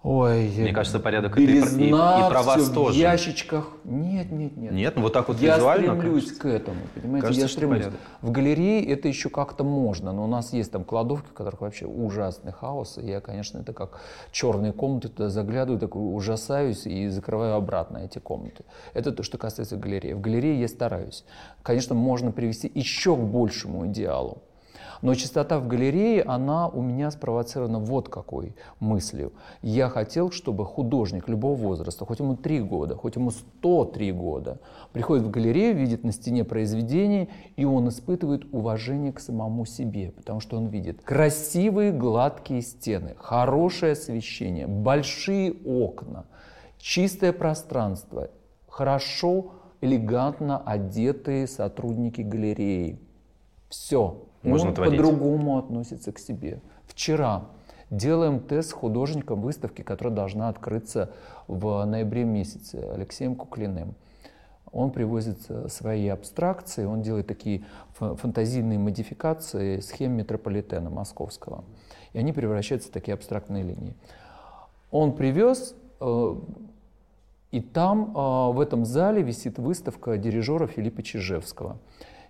Ой, мне кажется, порядок это и, и, и про вас тоже. в ящичках. Нет, нет, нет. Нет, ну вот так вот я визуально. Я стремлюсь кажется. к этому, понимаете? Кажется, я стремлюсь. Порядок. В галерее это еще как-то можно, но у нас есть там кладовки, в которых вообще ужасный хаос. И я, конечно, это как черные комнаты, туда заглядываю, такой ужасаюсь и закрываю обратно эти комнаты. Это то, что касается галереи. В галерее я стараюсь. Конечно, можно привести еще к большему идеалу. Но чистота в галерее, она у меня спровоцирована вот какой мыслью. Я хотел, чтобы художник любого возраста, хоть ему 3 года, хоть ему 103 года, приходит в галерею, видит на стене произведение, и он испытывает уважение к самому себе, потому что он видит красивые гладкие стены, хорошее освещение, большие окна, чистое пространство, хорошо, элегантно одетые сотрудники галереи. Все. Можно он творить. по-другому относится к себе. Вчера делаем тест с художником выставки, которая должна открыться в ноябре месяце, Алексеем Куклиным. Он привозит свои абстракции, он делает такие фантазийные модификации схем метрополитена московского. И они превращаются в такие абстрактные линии. Он привез, э, и там э, в этом зале висит выставка дирижера Филиппа Чижевского –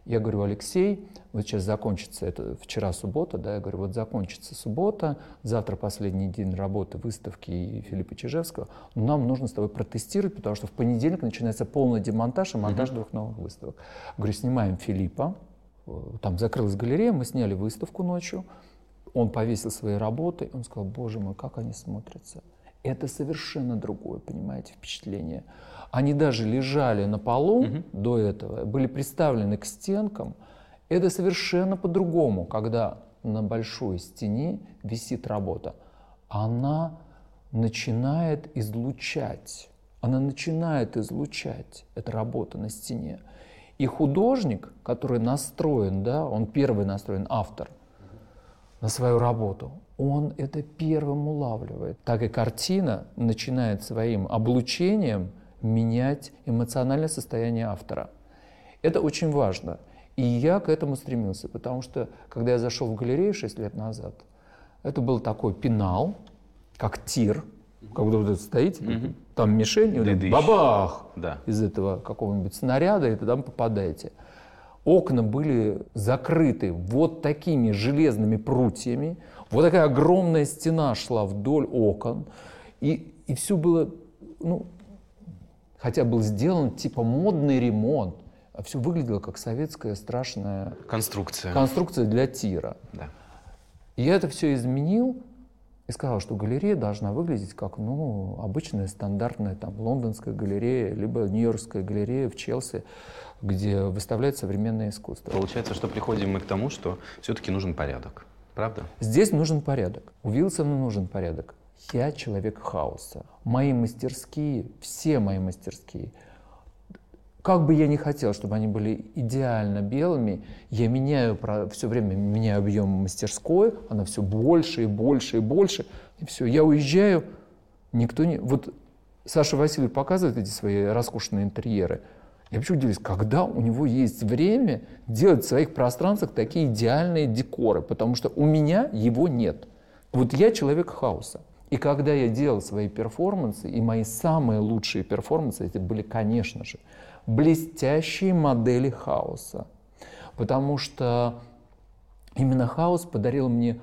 я говорю, Алексей, вот сейчас закончится, это вчера суббота, да, я говорю, вот закончится суббота, завтра последний день работы выставки Филиппа Чижевского, но нам нужно с тобой протестировать, потому что в понедельник начинается полный демонтаж и монтаж двух новых выставок. Говорю, снимаем Филиппа, там закрылась галерея, мы сняли выставку ночью, он повесил свои работы, он сказал, боже мой, как они смотрятся. Это совершенно другое, понимаете, впечатление. Они даже лежали на полу угу. до этого, были приставлены к стенкам. Это совершенно по-другому, когда на большой стене висит работа. Она начинает излучать. Она начинает излучать. Это работа на стене. И художник, который настроен, да, он первый настроен, автор, на свою работу, он это первым улавливает. Так и картина начинает своим облучением менять эмоциональное состояние автора. Это очень важно. И я к этому стремился, потому что, когда я зашел в галерею 6 лет назад, это был такой пенал, как тир, когда вы тут стоите, угу. там мишень, и бабах да. из этого какого-нибудь снаряда, и туда попадаете. Окна были закрыты вот такими железными прутьями, вот такая огромная стена шла вдоль окон, и, и все было ну, Хотя был сделан типа модный ремонт, а все выглядело как советская страшная конструкция, конструкция для тира. Да. И я это все изменил и сказал, что галерея должна выглядеть как ну, обычная стандартная там, лондонская галерея, либо нью-йоркская галерея в Челси, где выставляют современное искусство. Получается, что приходим мы к тому, что все-таки нужен порядок. Правда? Здесь нужен порядок. У Вилсона нужен порядок. Я человек хаоса. Мои мастерские, все мои мастерские, как бы я ни хотел, чтобы они были идеально белыми, я меняю, все время меняю объем мастерской, она все больше и больше и больше. И все, я уезжаю, никто не... Вот Саша Васильев показывает эти свои роскошные интерьеры. Я почему удивляюсь, когда у него есть время делать в своих пространствах такие идеальные декоры, потому что у меня его нет. Вот я человек хаоса. И когда я делал свои перформансы, и мои самые лучшие перформансы, это были, конечно же, блестящие модели хаоса. Потому что именно хаос подарил мне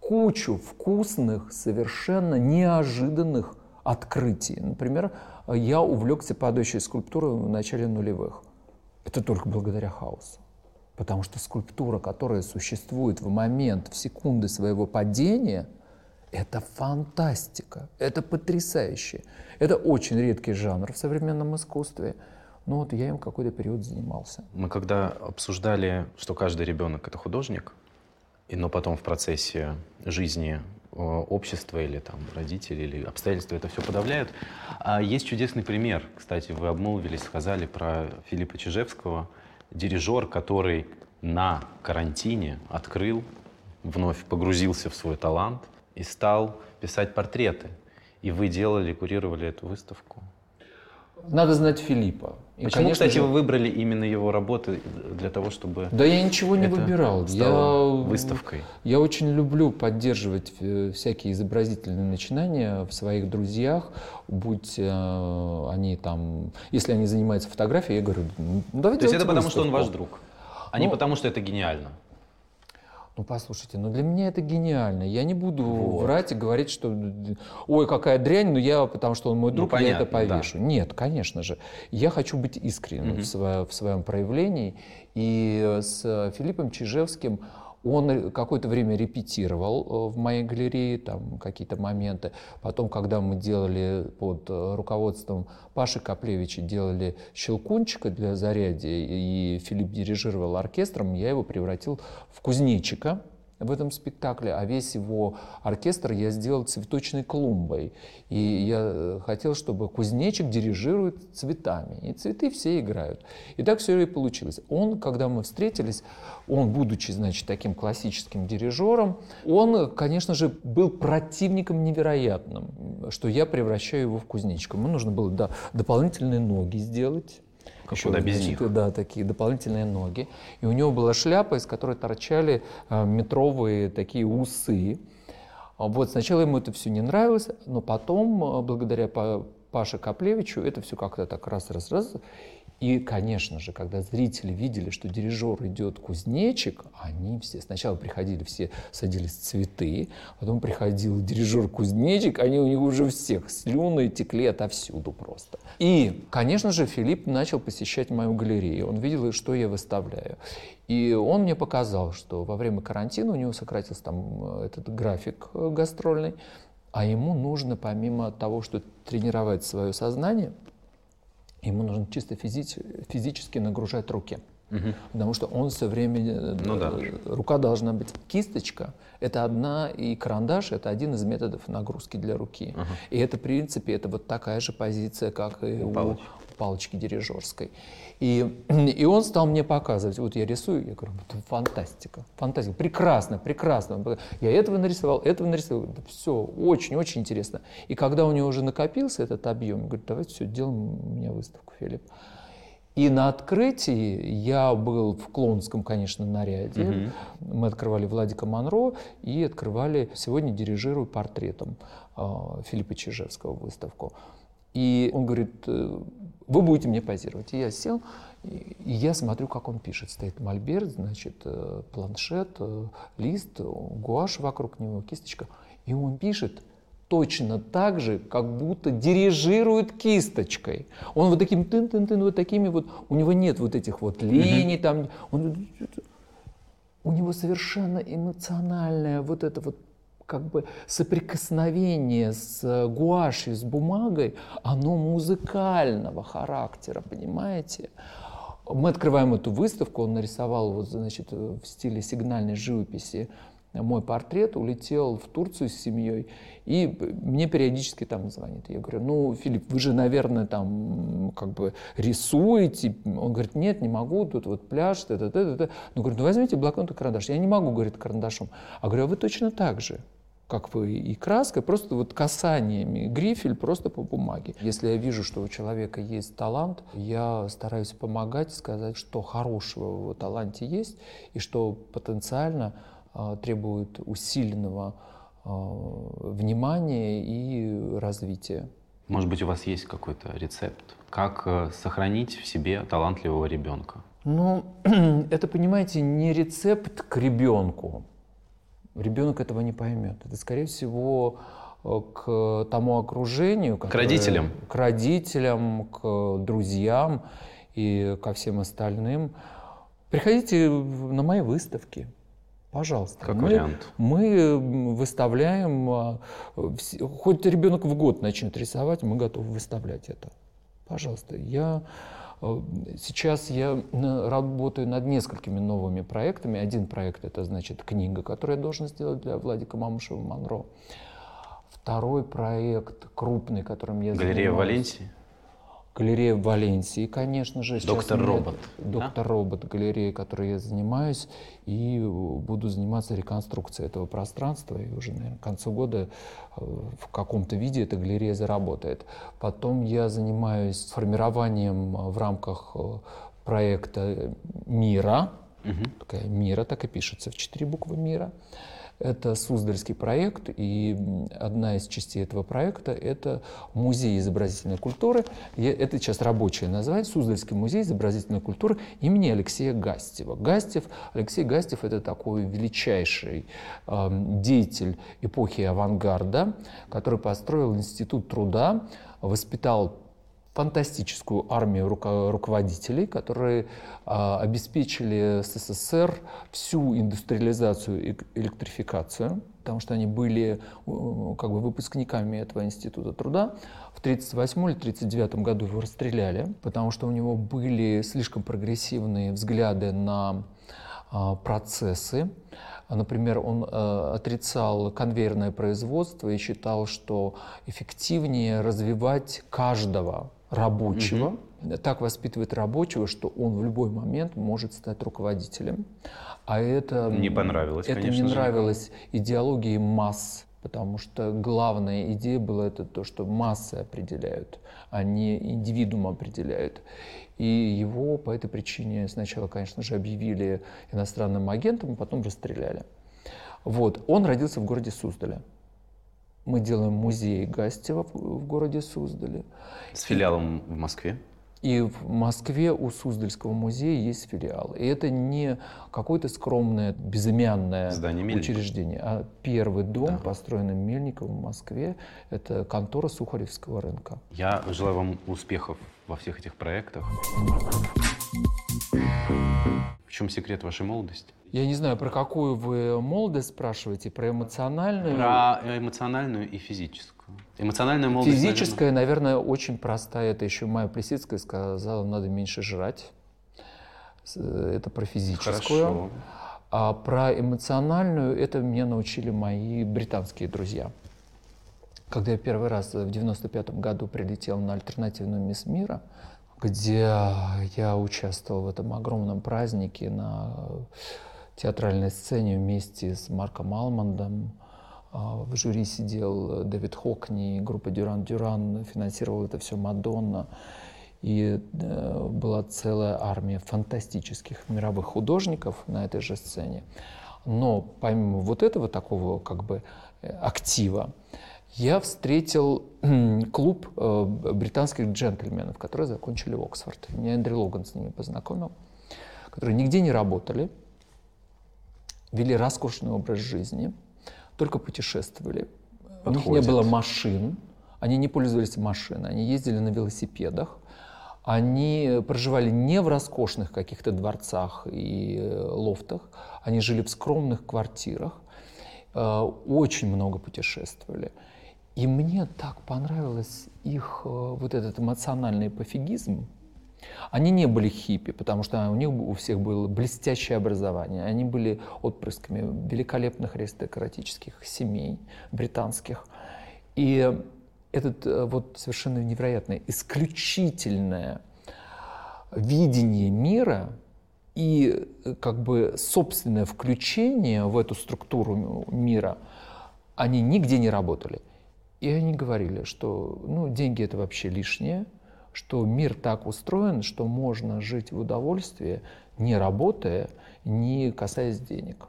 кучу вкусных, совершенно неожиданных открытий. Например, я увлекся падающей скульптурой в начале нулевых. Это только благодаря хаосу. Потому что скульптура, которая существует в момент, в секунды своего падения – это фантастика, это потрясающе. Это очень редкий жанр в современном искусстве. Но вот я им какой-то период занимался. Мы когда обсуждали, что каждый ребенок это художник, но потом в процессе жизни э, общества или там родители или обстоятельства это все подавляют. А есть чудесный пример, кстати, вы обмолвились, сказали про Филиппа Чижевского, дирижер, который на карантине открыл, вновь погрузился в свой талант – и стал писать портреты. И вы делали, курировали эту выставку? надо знать Филиппа. И, Почему, конечно кстати, же... вы выбрали именно его работы для того, чтобы... Да я ничего не выбирал. Я выставкой. Я очень люблю поддерживать э, всякие изобразительные начинания в своих друзьях, будь э, они там... Если они занимаются фотографией, я говорю, ну давайте То есть это потому, что он ваш друг, а ну, не потому, что это гениально? Ну, послушайте, ну для меня это гениально. Я не буду вот. врать и говорить, что ой, какая дрянь, но я, потому что он мой ну, друг, ну, понятно, я это повешу. Да. Нет, конечно же. Я хочу быть искренним угу. в, свое, в своем проявлении. И с Филиппом Чижевским он какое-то время репетировал э, в моей галерее, там какие-то моменты. Потом, когда мы делали под э, руководством Паши Каплевича, делали «Щелкунчика» для зарядья, и Филипп дирижировал оркестром, я его превратил в кузнечика, в этом спектакле, а весь его оркестр я сделал цветочной клумбой. И я э, хотел, чтобы кузнечик дирижирует цветами. И цветы все играют. И так все и получилось. Он, когда мы встретились, он, будучи, значит, таким классическим дирижером, он, конечно же, был противником невероятным, что я превращаю его в кузнечика. Ему нужно было да, дополнительные ноги сделать, еще Куда без них? Да, такие дополнительные ноги. И у него была шляпа, из которой торчали а, метровые такие усы. Вот сначала ему это все не нравилось, но потом, а, благодаря Паше Каплевичу, это все как-то так раз-раз-раз. И, конечно же, когда зрители видели, что дирижер идет кузнечик, они все сначала приходили, все садились цветы, потом приходил дирижер кузнечик, они у них уже всех слюны текли отовсюду просто. И, конечно же, Филипп начал посещать мою галерею, он видел, что я выставляю. И он мне показал, что во время карантина у него сократился там э, этот график э, гастрольный, а ему нужно, помимо того, что тренировать свое сознание, ему нужно чисто физи физически нагружать руки. Угу. Потому что он все время... Э, ну, да. Рука должна быть... Кисточка — это одна, и карандаш — это один из методов нагрузки для руки. Угу. И это, в принципе, это вот такая же позиция, как и у, у палочки дирижерской. И, <clears throat> и он стал мне показывать, вот я рисую, я говорю, это фантастика, фантастика, прекрасно, прекрасно. Я этого нарисовал, этого нарисовал, это все очень-очень интересно. И когда у него уже накопился этот объем, я говорю, давайте все, делаем у меня выставку, Филипп. И на открытии я был в клоунском, конечно, наряде. Угу. Мы открывали Владика Монро и открывали «Сегодня дирижирую портретом» э, Филиппа Чижевского выставку. И он говорит, э, вы будете мне позировать. И я сел, и я смотрю, как он пишет. Стоит мольберт, значит, э, планшет, э, лист, гуашь вокруг него, кисточка. И он пишет точно так же, как будто дирижирует кисточкой. Он вот таким тын-тын-тын, вот такими вот, у него нет вот этих вот линий, там, он, у него совершенно эмоциональная вот это вот как бы соприкосновение с э, гуашью, с бумагой, оно музыкального характера, понимаете? Мы открываем эту выставку, он нарисовал вот, значит, в стиле сигнальной живописи мой портрет, улетел в Турцию с семьей, и мне периодически там звонит. Я говорю, ну, Филипп, вы же, наверное, там как бы рисуете. Он говорит, нет, не могу, тут вот пляж, т -т -т -т -т. Ну, говорю, ну, возьмите блокнот и карандаш. Я не могу, говорит, карандашом. А говорю, а вы точно так же как вы и краской, просто вот касаниями, грифель просто по бумаге. Если я вижу, что у человека есть талант, я стараюсь помогать, сказать, что хорошего в его таланте есть, и что потенциально э, требует усиленного э, внимания и развития. Может быть, у вас есть какой-то рецепт, как э, сохранить в себе талантливого ребенка? Ну, <clears throat> это, понимаете, не рецепт к ребенку. Ребенок этого не поймет. Это, скорее всего, э, к тому окружению, которое, к родителям, к родителям, к друзьям и ко всем остальным. Приходите на мои выставки, пожалуйста. Как мы, вариант. Мы выставляем, а, хоть ребенок в год начнет рисовать, мы готовы выставлять это. Пожалуйста, я Э, сейчас я работаю над несколькими новыми проектами. Один проект — это, значит, книга, которую я должен сделать для Владика Мамушева Монро. Второй проект крупный, которым я Галерея занимаюсь. Валенсии? Галерея в Валенсии, конечно же. Доктор Робот. Доктор? Робот, галерея, которой я занимаюсь, и буду заниматься реконструкцией этого пространства. И уже, наверное, к концу года э, в каком-то виде эта галерея заработает. Потом я занимаюсь формированием в рамках э, проекта «Мира». Угу. Такая «Мира», так и пишется, в четыре буквы «Мира». Это Суздальский проект, и одна из частей этого проекта — это музей изобразительной культуры. Это сейчас рабочее название — Суздальский музей изобразительной культуры имени Алексея Гастева. Гастев, Алексей Гастев — это такой величайший э, деятель эпохи авангарда, который построил Институт труда, воспитал фантастическую армию руководителей, которые а, обеспечили СССР всю индустриализацию и электрификацию, потому что они были как бы выпускниками этого института труда. В 1938 или 1939 году его расстреляли, потому что у него были слишком прогрессивные взгляды на а, процессы. Например, он э, отрицал конвейерное производство и считал, что эффективнее развивать каждого рабочего, угу. так воспитывает рабочего, что он в любой момент может стать руководителем. А это не понравилось, это конечно не нравилось же. идеологии масс, потому что главная идея была это то, что массы определяют, а не индивидуум определяют. И его по этой причине сначала, конечно же, объявили иностранным агентом, а потом расстреляли. Вот. Он родился в городе Суздале. Мы делаем музей Гастева в городе Суздале. С филиалом в Москве? И в Москве у Суздальского музея есть филиал. И это не какое-то скромное, безымянное учреждение, а первый дом, да. построенный Мельниковым в Москве, это контора Сухаревского рынка. Я желаю вам успехов во всех этих проектах. В чем секрет вашей молодости? Я не знаю, про какую вы молодость спрашиваете, про эмоциональную? Про эмоциональную и физическую. Эмоциональная молодость, Физическая, наверное, наверное очень простая. Это еще Майя Плесицкая сказала, надо меньше жрать. Это про физическую. Хорошо. А про эмоциональную, это меня научили мои британские друзья. Когда я первый раз в 95 году прилетел на альтернативную мисс мира, где я участвовал в этом огромном празднике на театральной сцене вместе с Марком Алмандом. А, в жюри сидел Дэвид Хокни, группа Дюран Дюран, финансировал это все Мадонна. И э, была целая армия фантастических мировых художников на этой же сцене. Но помимо вот этого такого как бы э, актива, я встретил клуб э, британских джентльменов, которые закончили Оксфорд. Меня Эндрю Логан с ними познакомил, которые нигде не работали, вели роскошный образ жизни, только путешествовали. Подходит. У них не было машин, они не пользовались машиной, они ездили на велосипедах, они проживали не в роскошных каких-то дворцах и э, лофтах, они жили в скромных квартирах, э, очень много путешествовали. И мне так понравилось их э, вот этот эмоциональный пофигизм, они не были хиппи, потому что у них у всех было блестящее образование. Они были отпрысками великолепных аристократических семей британских. И этот э, вот совершенно невероятное, исключительное видение мира и э, как бы собственное включение в эту структуру мира, они нигде не работали. И они говорили, что ну, деньги это вообще лишнее, что мир так устроен, что можно жить в удовольствии, не работая, не касаясь денег.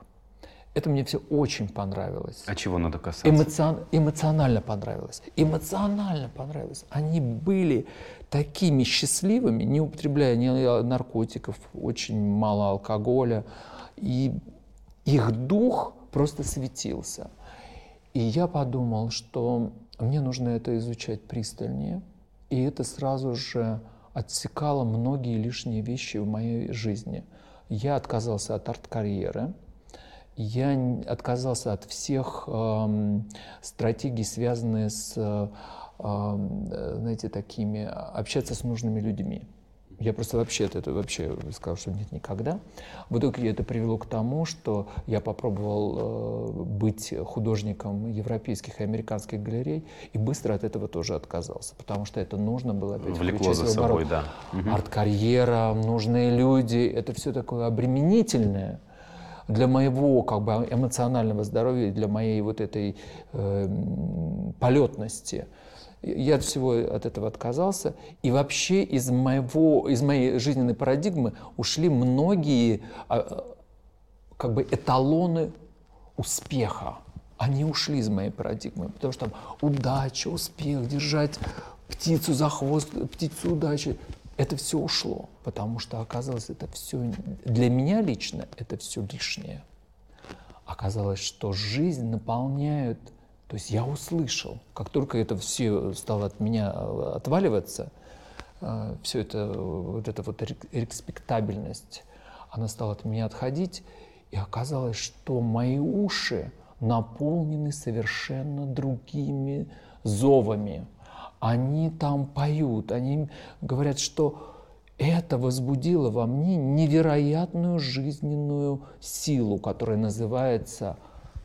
Это мне все очень понравилось. А чего надо касаться? Эмоцион... Эмоционально понравилось. Эмоционально понравилось. Они были такими счастливыми, не употребляя ни наркотиков, очень мало алкоголя. И их дух просто светился. И я подумал, что мне нужно это изучать пристальнее – и это сразу же отсекало многие лишние вещи в моей жизни. Я отказался от арт-карьеры, я отказался от всех э, стратегий, связанных с, э, знаете, такими, общаться с нужными людьми. Я просто вообще этого вообще сказал, что нет никогда. В итоге это привело к тому, что я попробовал э, быть художником европейских и американских галерей и быстро от этого тоже отказался, потому что это нужно было опять Влекло за собой, да. Арт-карьера, нужные люди, это все такое обременительное для моего как бы эмоционального здоровья, для моей вот этой э, полетности. Я от всего от этого отказался. И вообще из, моего, из моей жизненной парадигмы ушли многие а, как бы эталоны успеха. Они ушли из моей парадигмы, потому что там удача, успех, держать птицу за хвост, птицу удачи. Это все ушло, потому что оказалось, это все для меня лично это все лишнее. Оказалось, что жизнь наполняет то есть я услышал, как только это все стало от меня э, отваливаться, э, все это, вот эта вот респектабельность, она стала от меня отходить, и оказалось, что мои уши наполнены совершенно другими зовами. Они там поют, они говорят, что это возбудило во мне невероятную жизненную силу, которая называется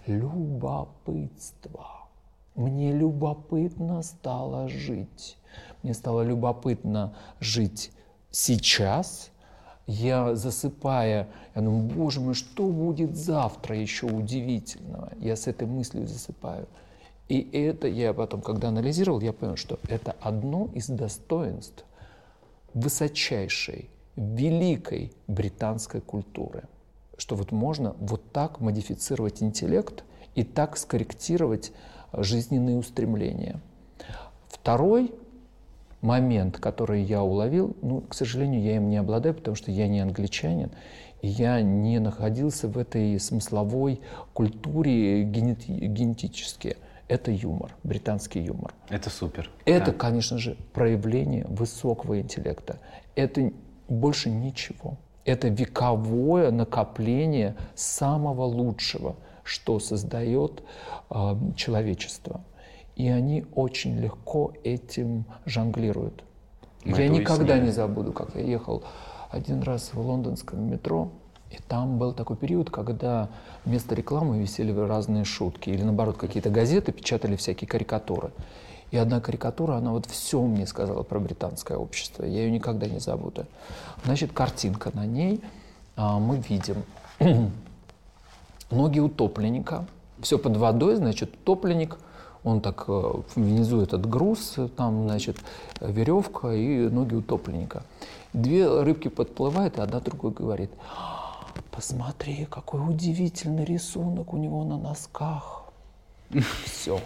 любопытство. Мне любопытно стало жить. Мне стало любопытно жить сейчас. Я засыпая, я думаю, боже мой, что будет завтра еще удивительного? Я с этой мыслью засыпаю. И это я потом, когда анализировал, я понял, что это одно из достоинств высочайшей, великой британской культуры – что вот можно вот так модифицировать интеллект и так скорректировать жизненные устремления. Второй момент, который я уловил, ну, к сожалению, я им не обладаю, потому что я не англичанин, и я не находился в этой смысловой культуре генет, генетически. Это юмор, британский юмор. Это супер. Это, да. конечно же, проявление высокого интеллекта. Это больше ничего. Это вековое накопление самого лучшего, что создает э, человечество. И они очень легко этим жонглируют. Мы я никогда не забуду, как я ехал один раз в лондонском метро, и там был такой период, когда вместо рекламы висели разные шутки, или наоборот, какие-то газеты печатали всякие карикатуры. И одна карикатура, она вот все мне сказала про британское общество. Я ее никогда не забуду. Значит, картинка на ней. А, мы видим <clears throat> ноги утопленника. Все под водой, значит, утопленник. Он так э, внизу этот груз, там, значит, веревка и ноги утопленника. Две рыбки подплывают, и одна другой говорит, посмотри, какой удивительный рисунок у него на носках. Все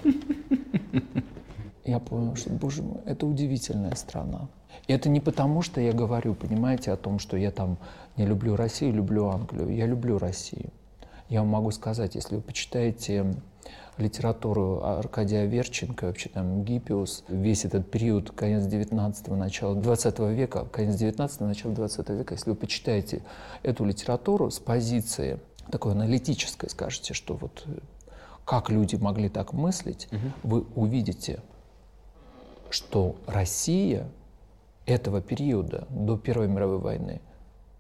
я понял, что, боже мой, это удивительная страна. И это не потому, что я говорю, понимаете, о том, что я там не люблю Россию, люблю Англию. Я люблю Россию. Я вам могу сказать, если вы почитаете литературу Аркадия Верченко, вообще там Гиппиус, весь этот период, конец 19-го, начало 20 века, конец 19-го, начало 20 века, если вы почитаете эту литературу с позиции такой аналитической, скажете, что вот как люди могли так мыслить, угу. вы увидите что Россия этого периода, до Первой мировой войны,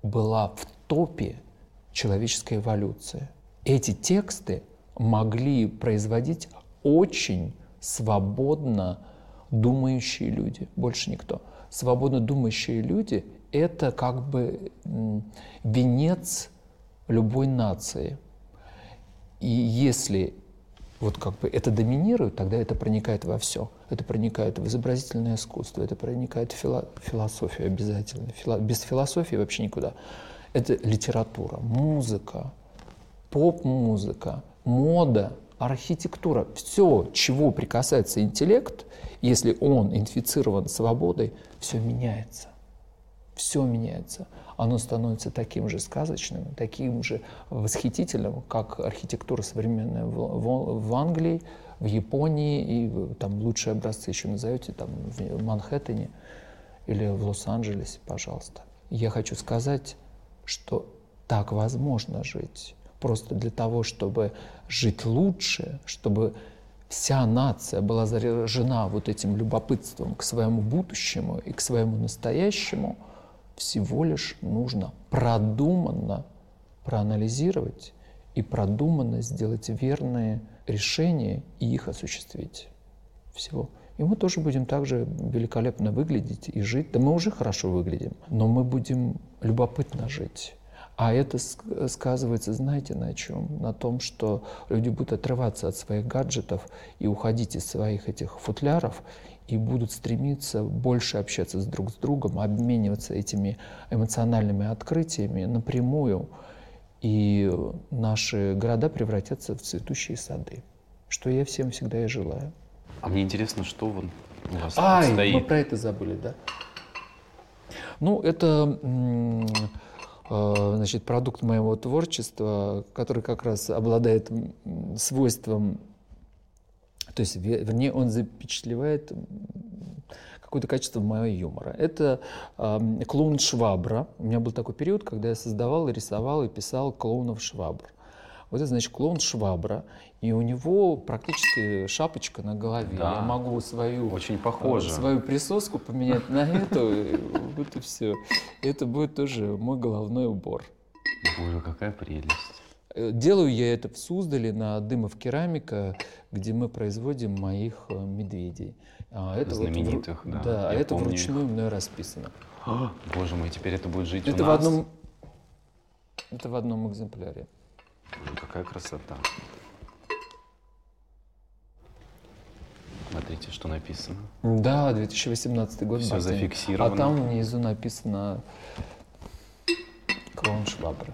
была в топе человеческой эволюции. Эти тексты могли производить очень свободно думающие люди, больше никто. Свободно думающие люди — это как бы венец любой нации. И если вот как бы это доминирует, тогда это проникает во все. Это проникает в изобразительное искусство, это проникает в фило философию обязательно. Фило без философии вообще никуда. Это литература, музыка, поп-музыка, мода, архитектура. Все, чего прикасается интеллект, если он инфицирован свободой, все меняется. Все меняется оно становится таким же сказочным, таким же восхитительным, как архитектура современная в, Англии, в Японии, и там лучшие образцы еще назовете, там в Манхэттене или в Лос-Анджелесе, пожалуйста. Я хочу сказать, что так возможно жить. Просто для того, чтобы жить лучше, чтобы вся нация была заражена вот этим любопытством к своему будущему и к своему настоящему – Всего лишь нужно продуманно проанализировать и продуманно сделать верные решения и их осуществить. Всего. И мы тоже будем также великолепно выглядеть и жить. Да мы уже хорошо выглядим, но мы будем любопытно жить. А это сказывается, знаете, на чем? На том, что люди будут отрываться от своих гаджетов и уходить из своих этих футляров и будут стремиться больше общаться с друг с другом, обмениваться этими эмоциональными открытиями напрямую. И наши города превратятся в цветущие сады, что я всем всегда и желаю. А мне интересно, что вон у вас Ай, стоит? мы про это забыли, да? Ну, это значит, продукт моего творчества, который как раз обладает свойством, то есть, вернее, он запечатлевает какое-то качество моего юмора. Это э, клоун Швабра. У меня был такой период, когда я создавал, и рисовал и писал клоунов Швабр. Вот это значит клоун Швабра, и у него практически шапочка на голове. Да. Я могу свою, Очень похоже. свою присоску поменять на эту, вот и все. Это будет тоже мой головной убор. Боже, какая прелесть. Э, делаю я это в Суздале на Дымов Керамика, где мы производим моих э, медведей. А это Знаменитых, вот, да. Да, а это вручную их. мной расписано. О, <gasps> боже мой, теперь это будет жить это у в нас? Одном, это в одном экземпляре. Какая красота. Смотрите, что написано. Да, 2018 год. Все зафиксировано. А там внизу написано клоун.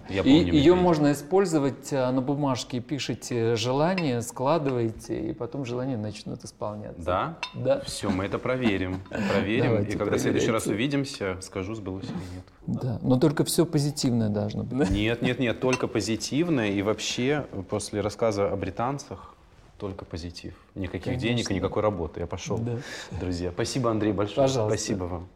Я помню, и ее можно использовать а, на бумажке. Пишите желание, складываете, и потом желания начнут исполняться. Да? Да. Все, мы это проверим. Проверим. Давайте и когда в следующий раз увидимся, скажу, сбылось или нет. Да, но только все позитивное должно быть. Нет, нет, нет, только позитивное. И вообще, после рассказа о британцах, только позитив. Никаких Конечно. денег и никакой работы. Я пошел. Да. Друзья, спасибо, Андрей, большое. Пожалуйста. Спасибо вам.